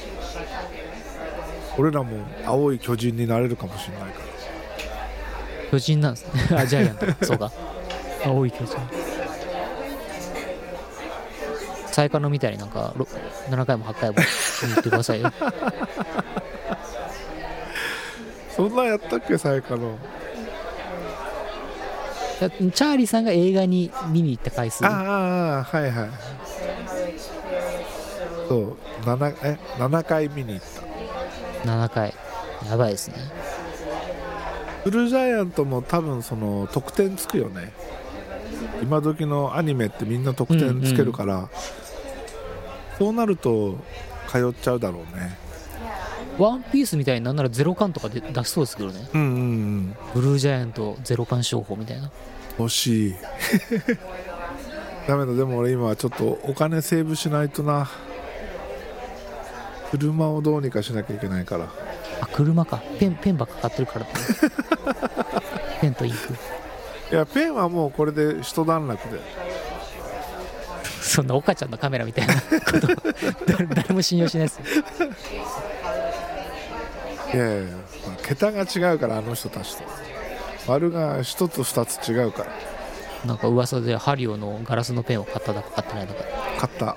俺らも青い巨人になれるかもしれないから。巨人なんですね。[laughs] あジャイアント。かそうか。[laughs] 青い巨人。サイカノみたいになんかろ7回も8回も言ってくださいよ。[laughs] そんなんやったっけ最下の。いやチャーリーさんが映画に見に行った回数。ああはいはい。そう 7, え7回見に行った。7回。やばいですね。ブルージャイアントも多分その得点つくよね。今時のアニメってみんな得点つけるから、そうなると通っちゃうだろうね。ワンピースみたいになんならゼロ感とかで出しそうですけどね。うんうんうん。ブルージャイアントゼロ感商法みたいな。欲しい。[laughs] ダメだ。でも俺今はちょっとお金セーブしないとな。車をどうにかしなきゃいけないから。あ車か。ペンペンばっか買ってるから。[laughs] ペンとインク。いやペンはもうこれで一段落でそんな岡ちゃんのカメラみたいなこと誰誰も信用しないですよ。いやいやいや桁が違うからあの人たちと。丸が一つ二つ違うから。なんか噂でハリオのガラスのペンを買っただか買ってないだか。買った。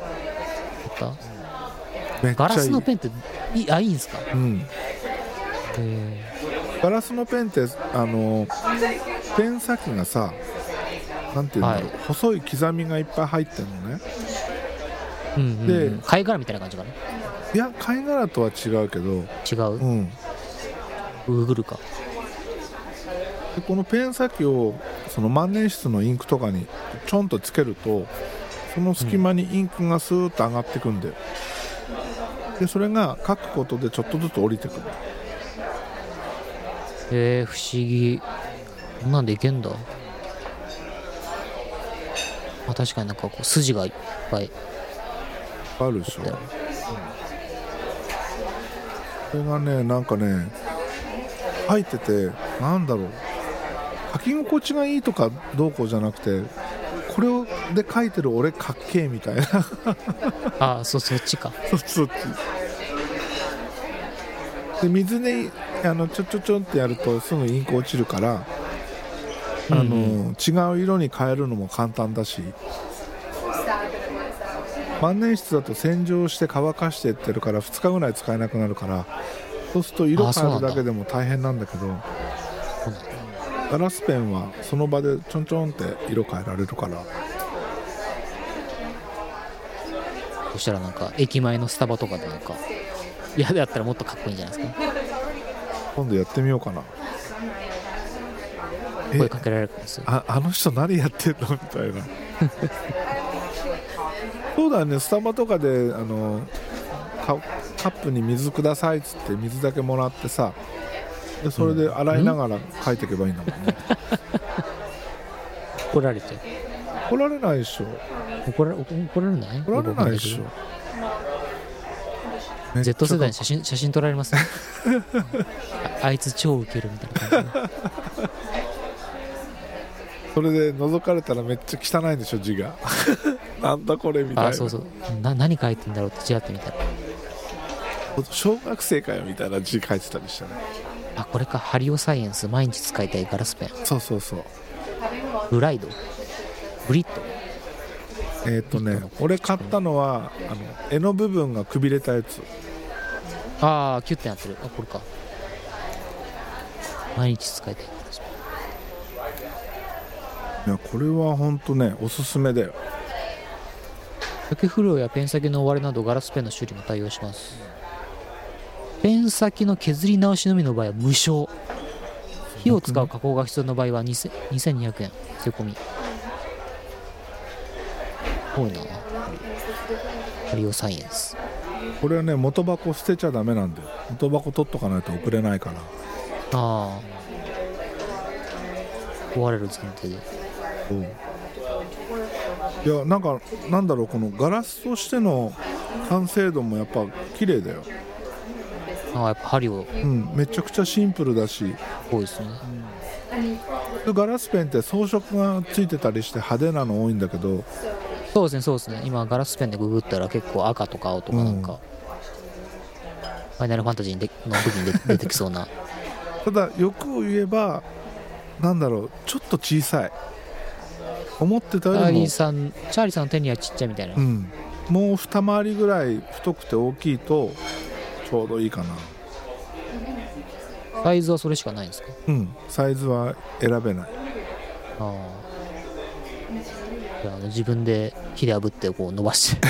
買った？ガラスのペンっていいあいいんですか？うん。へガラスのペンってあのペン先がさなんていうんだろう、はい。細い刻みがいっぱい入ってるのね。えうんうん、でうん、貝殻みたいな感じかな？いや貝殻とは違うけど。違う？うん。グーグルか。でこのペン先をその万年筆のインクとかにちょんとつけるとその隙間にインクがスーッと上がってくんだよ。でそれが書くことでちょっとずつ降りてくる。へえ不思議。こんなんでいけんだあ確かになんかこう筋がいっぱい。あるでしょ。これがねなんかね書いててなんだろう。書き心地がいいとかどうこうじゃなくてこれをで書いてる俺かっけえみたいな。[laughs] ああそそっちか。そそっち。で水であのちょちょちょんってやるとすぐインク落ちるからあの、うん。違う色に変えるのも簡単だし。万年筆だと洗浄して乾かしてってるから2日ぐらい使えなくなるからそうすると色変えるだけでも大変なんだけどガラスペンはその場でちょんちょんって色変えられるから。そしたらなんか駅前のスタバとかでなんか嫌だったらもっとかっこいいんじゃないですか？今度やってみようかな。え声かけられるんですよ。ああの人何やってんの？みたいな。[laughs] そうだよねスタバとかであのカカップに水くださいっつって水だけもらってさでそれで洗いながら書いていけばいいんだもんね、[laughs] 怒られちゃう怒られないでしょ。怒ら怒られない？怒られないでしょ。Z 世代に写真写真撮られますよ [laughs] ああいつ超ウケるみたいな感じ。でそれで覗かれたらめっちゃ汚いんでしょ字が。[laughs] なんだこれみたいな。あそうそう。な何書いてんだろうってちらって見た。ら小学生かよみたいな字書いてたりしたね。あこれか。ハリオサイエンス毎日使いたいガラスペン。そうそうそう。ブライド？ブリッド？えっ、とね俺買ったのはあの柄の部分がくびれたやつ。ああキュッてなってる。あこれか。毎日使いたいいやこれは本当ねおすすめだよ。竹不良やペン先の終わりなどガラスペンの修理も対応します。ペン先の削り直しのみの場合は無償。火を使う加工が必要な場合は2000 2200円。税込み。多いな。ハリオサイエンス。これはね元箱捨てちゃダメなんだよ。元箱取っとかないと送れないから。ああ。壊れる前提で。うんいやなんかなんだろうこのガラスとしての完成度もやっぱ綺麗だよ。ああやっぱハリオうん。めちゃくちゃシンプルだし。多いですね。ガラスペンって装飾がついてたりして派手なの多いんだけど。そうですねそうですね。今ガラスペンでググったら結構赤とか青とかなんか、ファイナルファンタジーにでの時に出出てきそうな。[laughs] ただ欲を言えばなんだろうちょっと小さい思ってたチャーよりもリー、さんチャーリーさんの手にはちっちゃいみたいな、うん、もう二回りぐらい太くて大きいとちょうどいいかな。サイズはそれしかないんですか？うん。サイズは選べない。ああ。自分で火で炙ってこう伸ばして。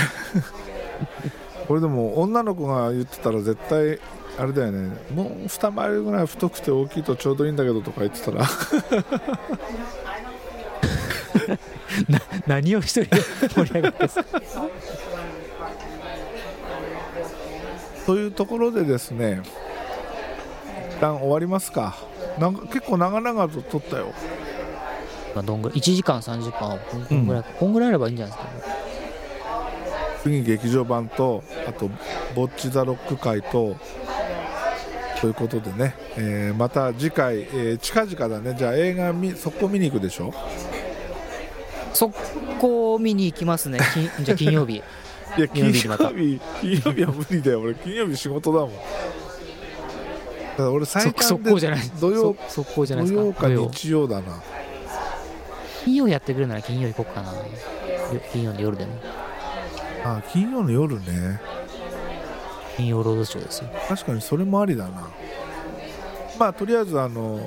[laughs] これでも女の子が言ってたら絶対あれだよね。もう二回りぐらい太くて大きいとちょうどいいんだけどとか言ってたら何を一人で盛り上がって [laughs] というところでですね一旦終わりますか。なんか結構長々と撮ったよ。まあどんぐらい1時間30分こんぐらい、こんぐらいあればいいんじゃないですか次劇場版とあと「ボッチ・ザ・ロック会とということでね、えーまた次回、えー近々だね。じゃあ映画見速攻見に行くでしょ？速攻見に行きますね。[laughs] 金じゃあ金曜日。いや金曜日金曜日また。金曜日は無理だよ俺金曜日仕事だもん。だから俺最短で攻じゃない。土曜そ速攻じゃないです土曜かか土曜。日曜だな。金曜やってくれるなら金曜行こうかな。よ金曜の夜でも。あ金曜の夜ね。金曜ロードショーですよ。確かにそれもありだな。まあとりあえずあの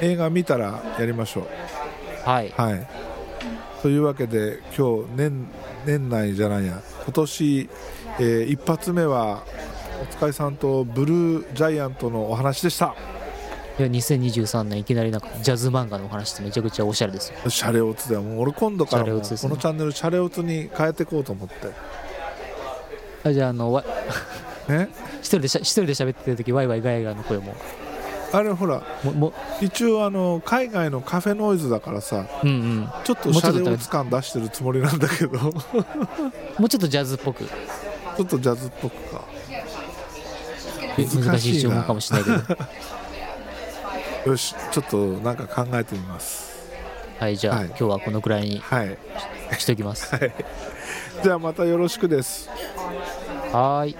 映画見たらやりましょう。はい。はいというわけで今日年年内じゃないや。今年、えー一発目はおつかいさんとブルージャイアントのお話でした。いや2023年いきなりなんかジャズ漫画のお話ってめちゃくちゃおしゃれですよ。シャレオツだよ。もう俺今度からもこのチャンネルシャレオツに変えていこうと思って。あじゃああのわ [laughs] ね一人でしゃ一人で喋ってる時ワイワイガヤガヤの声もあれほらもも。一応あの海外のカフェノイズだからさうんうん。ちょっとシャレオツ感出してるつもりなんだけど。ち [laughs] もうちょっとジャズっぽく。ょっとジャズっぽくか。難しい注文かもしれないけど。[laughs] よしちょっとなんか考えてみます。はいじゃあ、はい。今日はこのくらいにはい。しときます。はい。じゃあまたよろしくです。はーい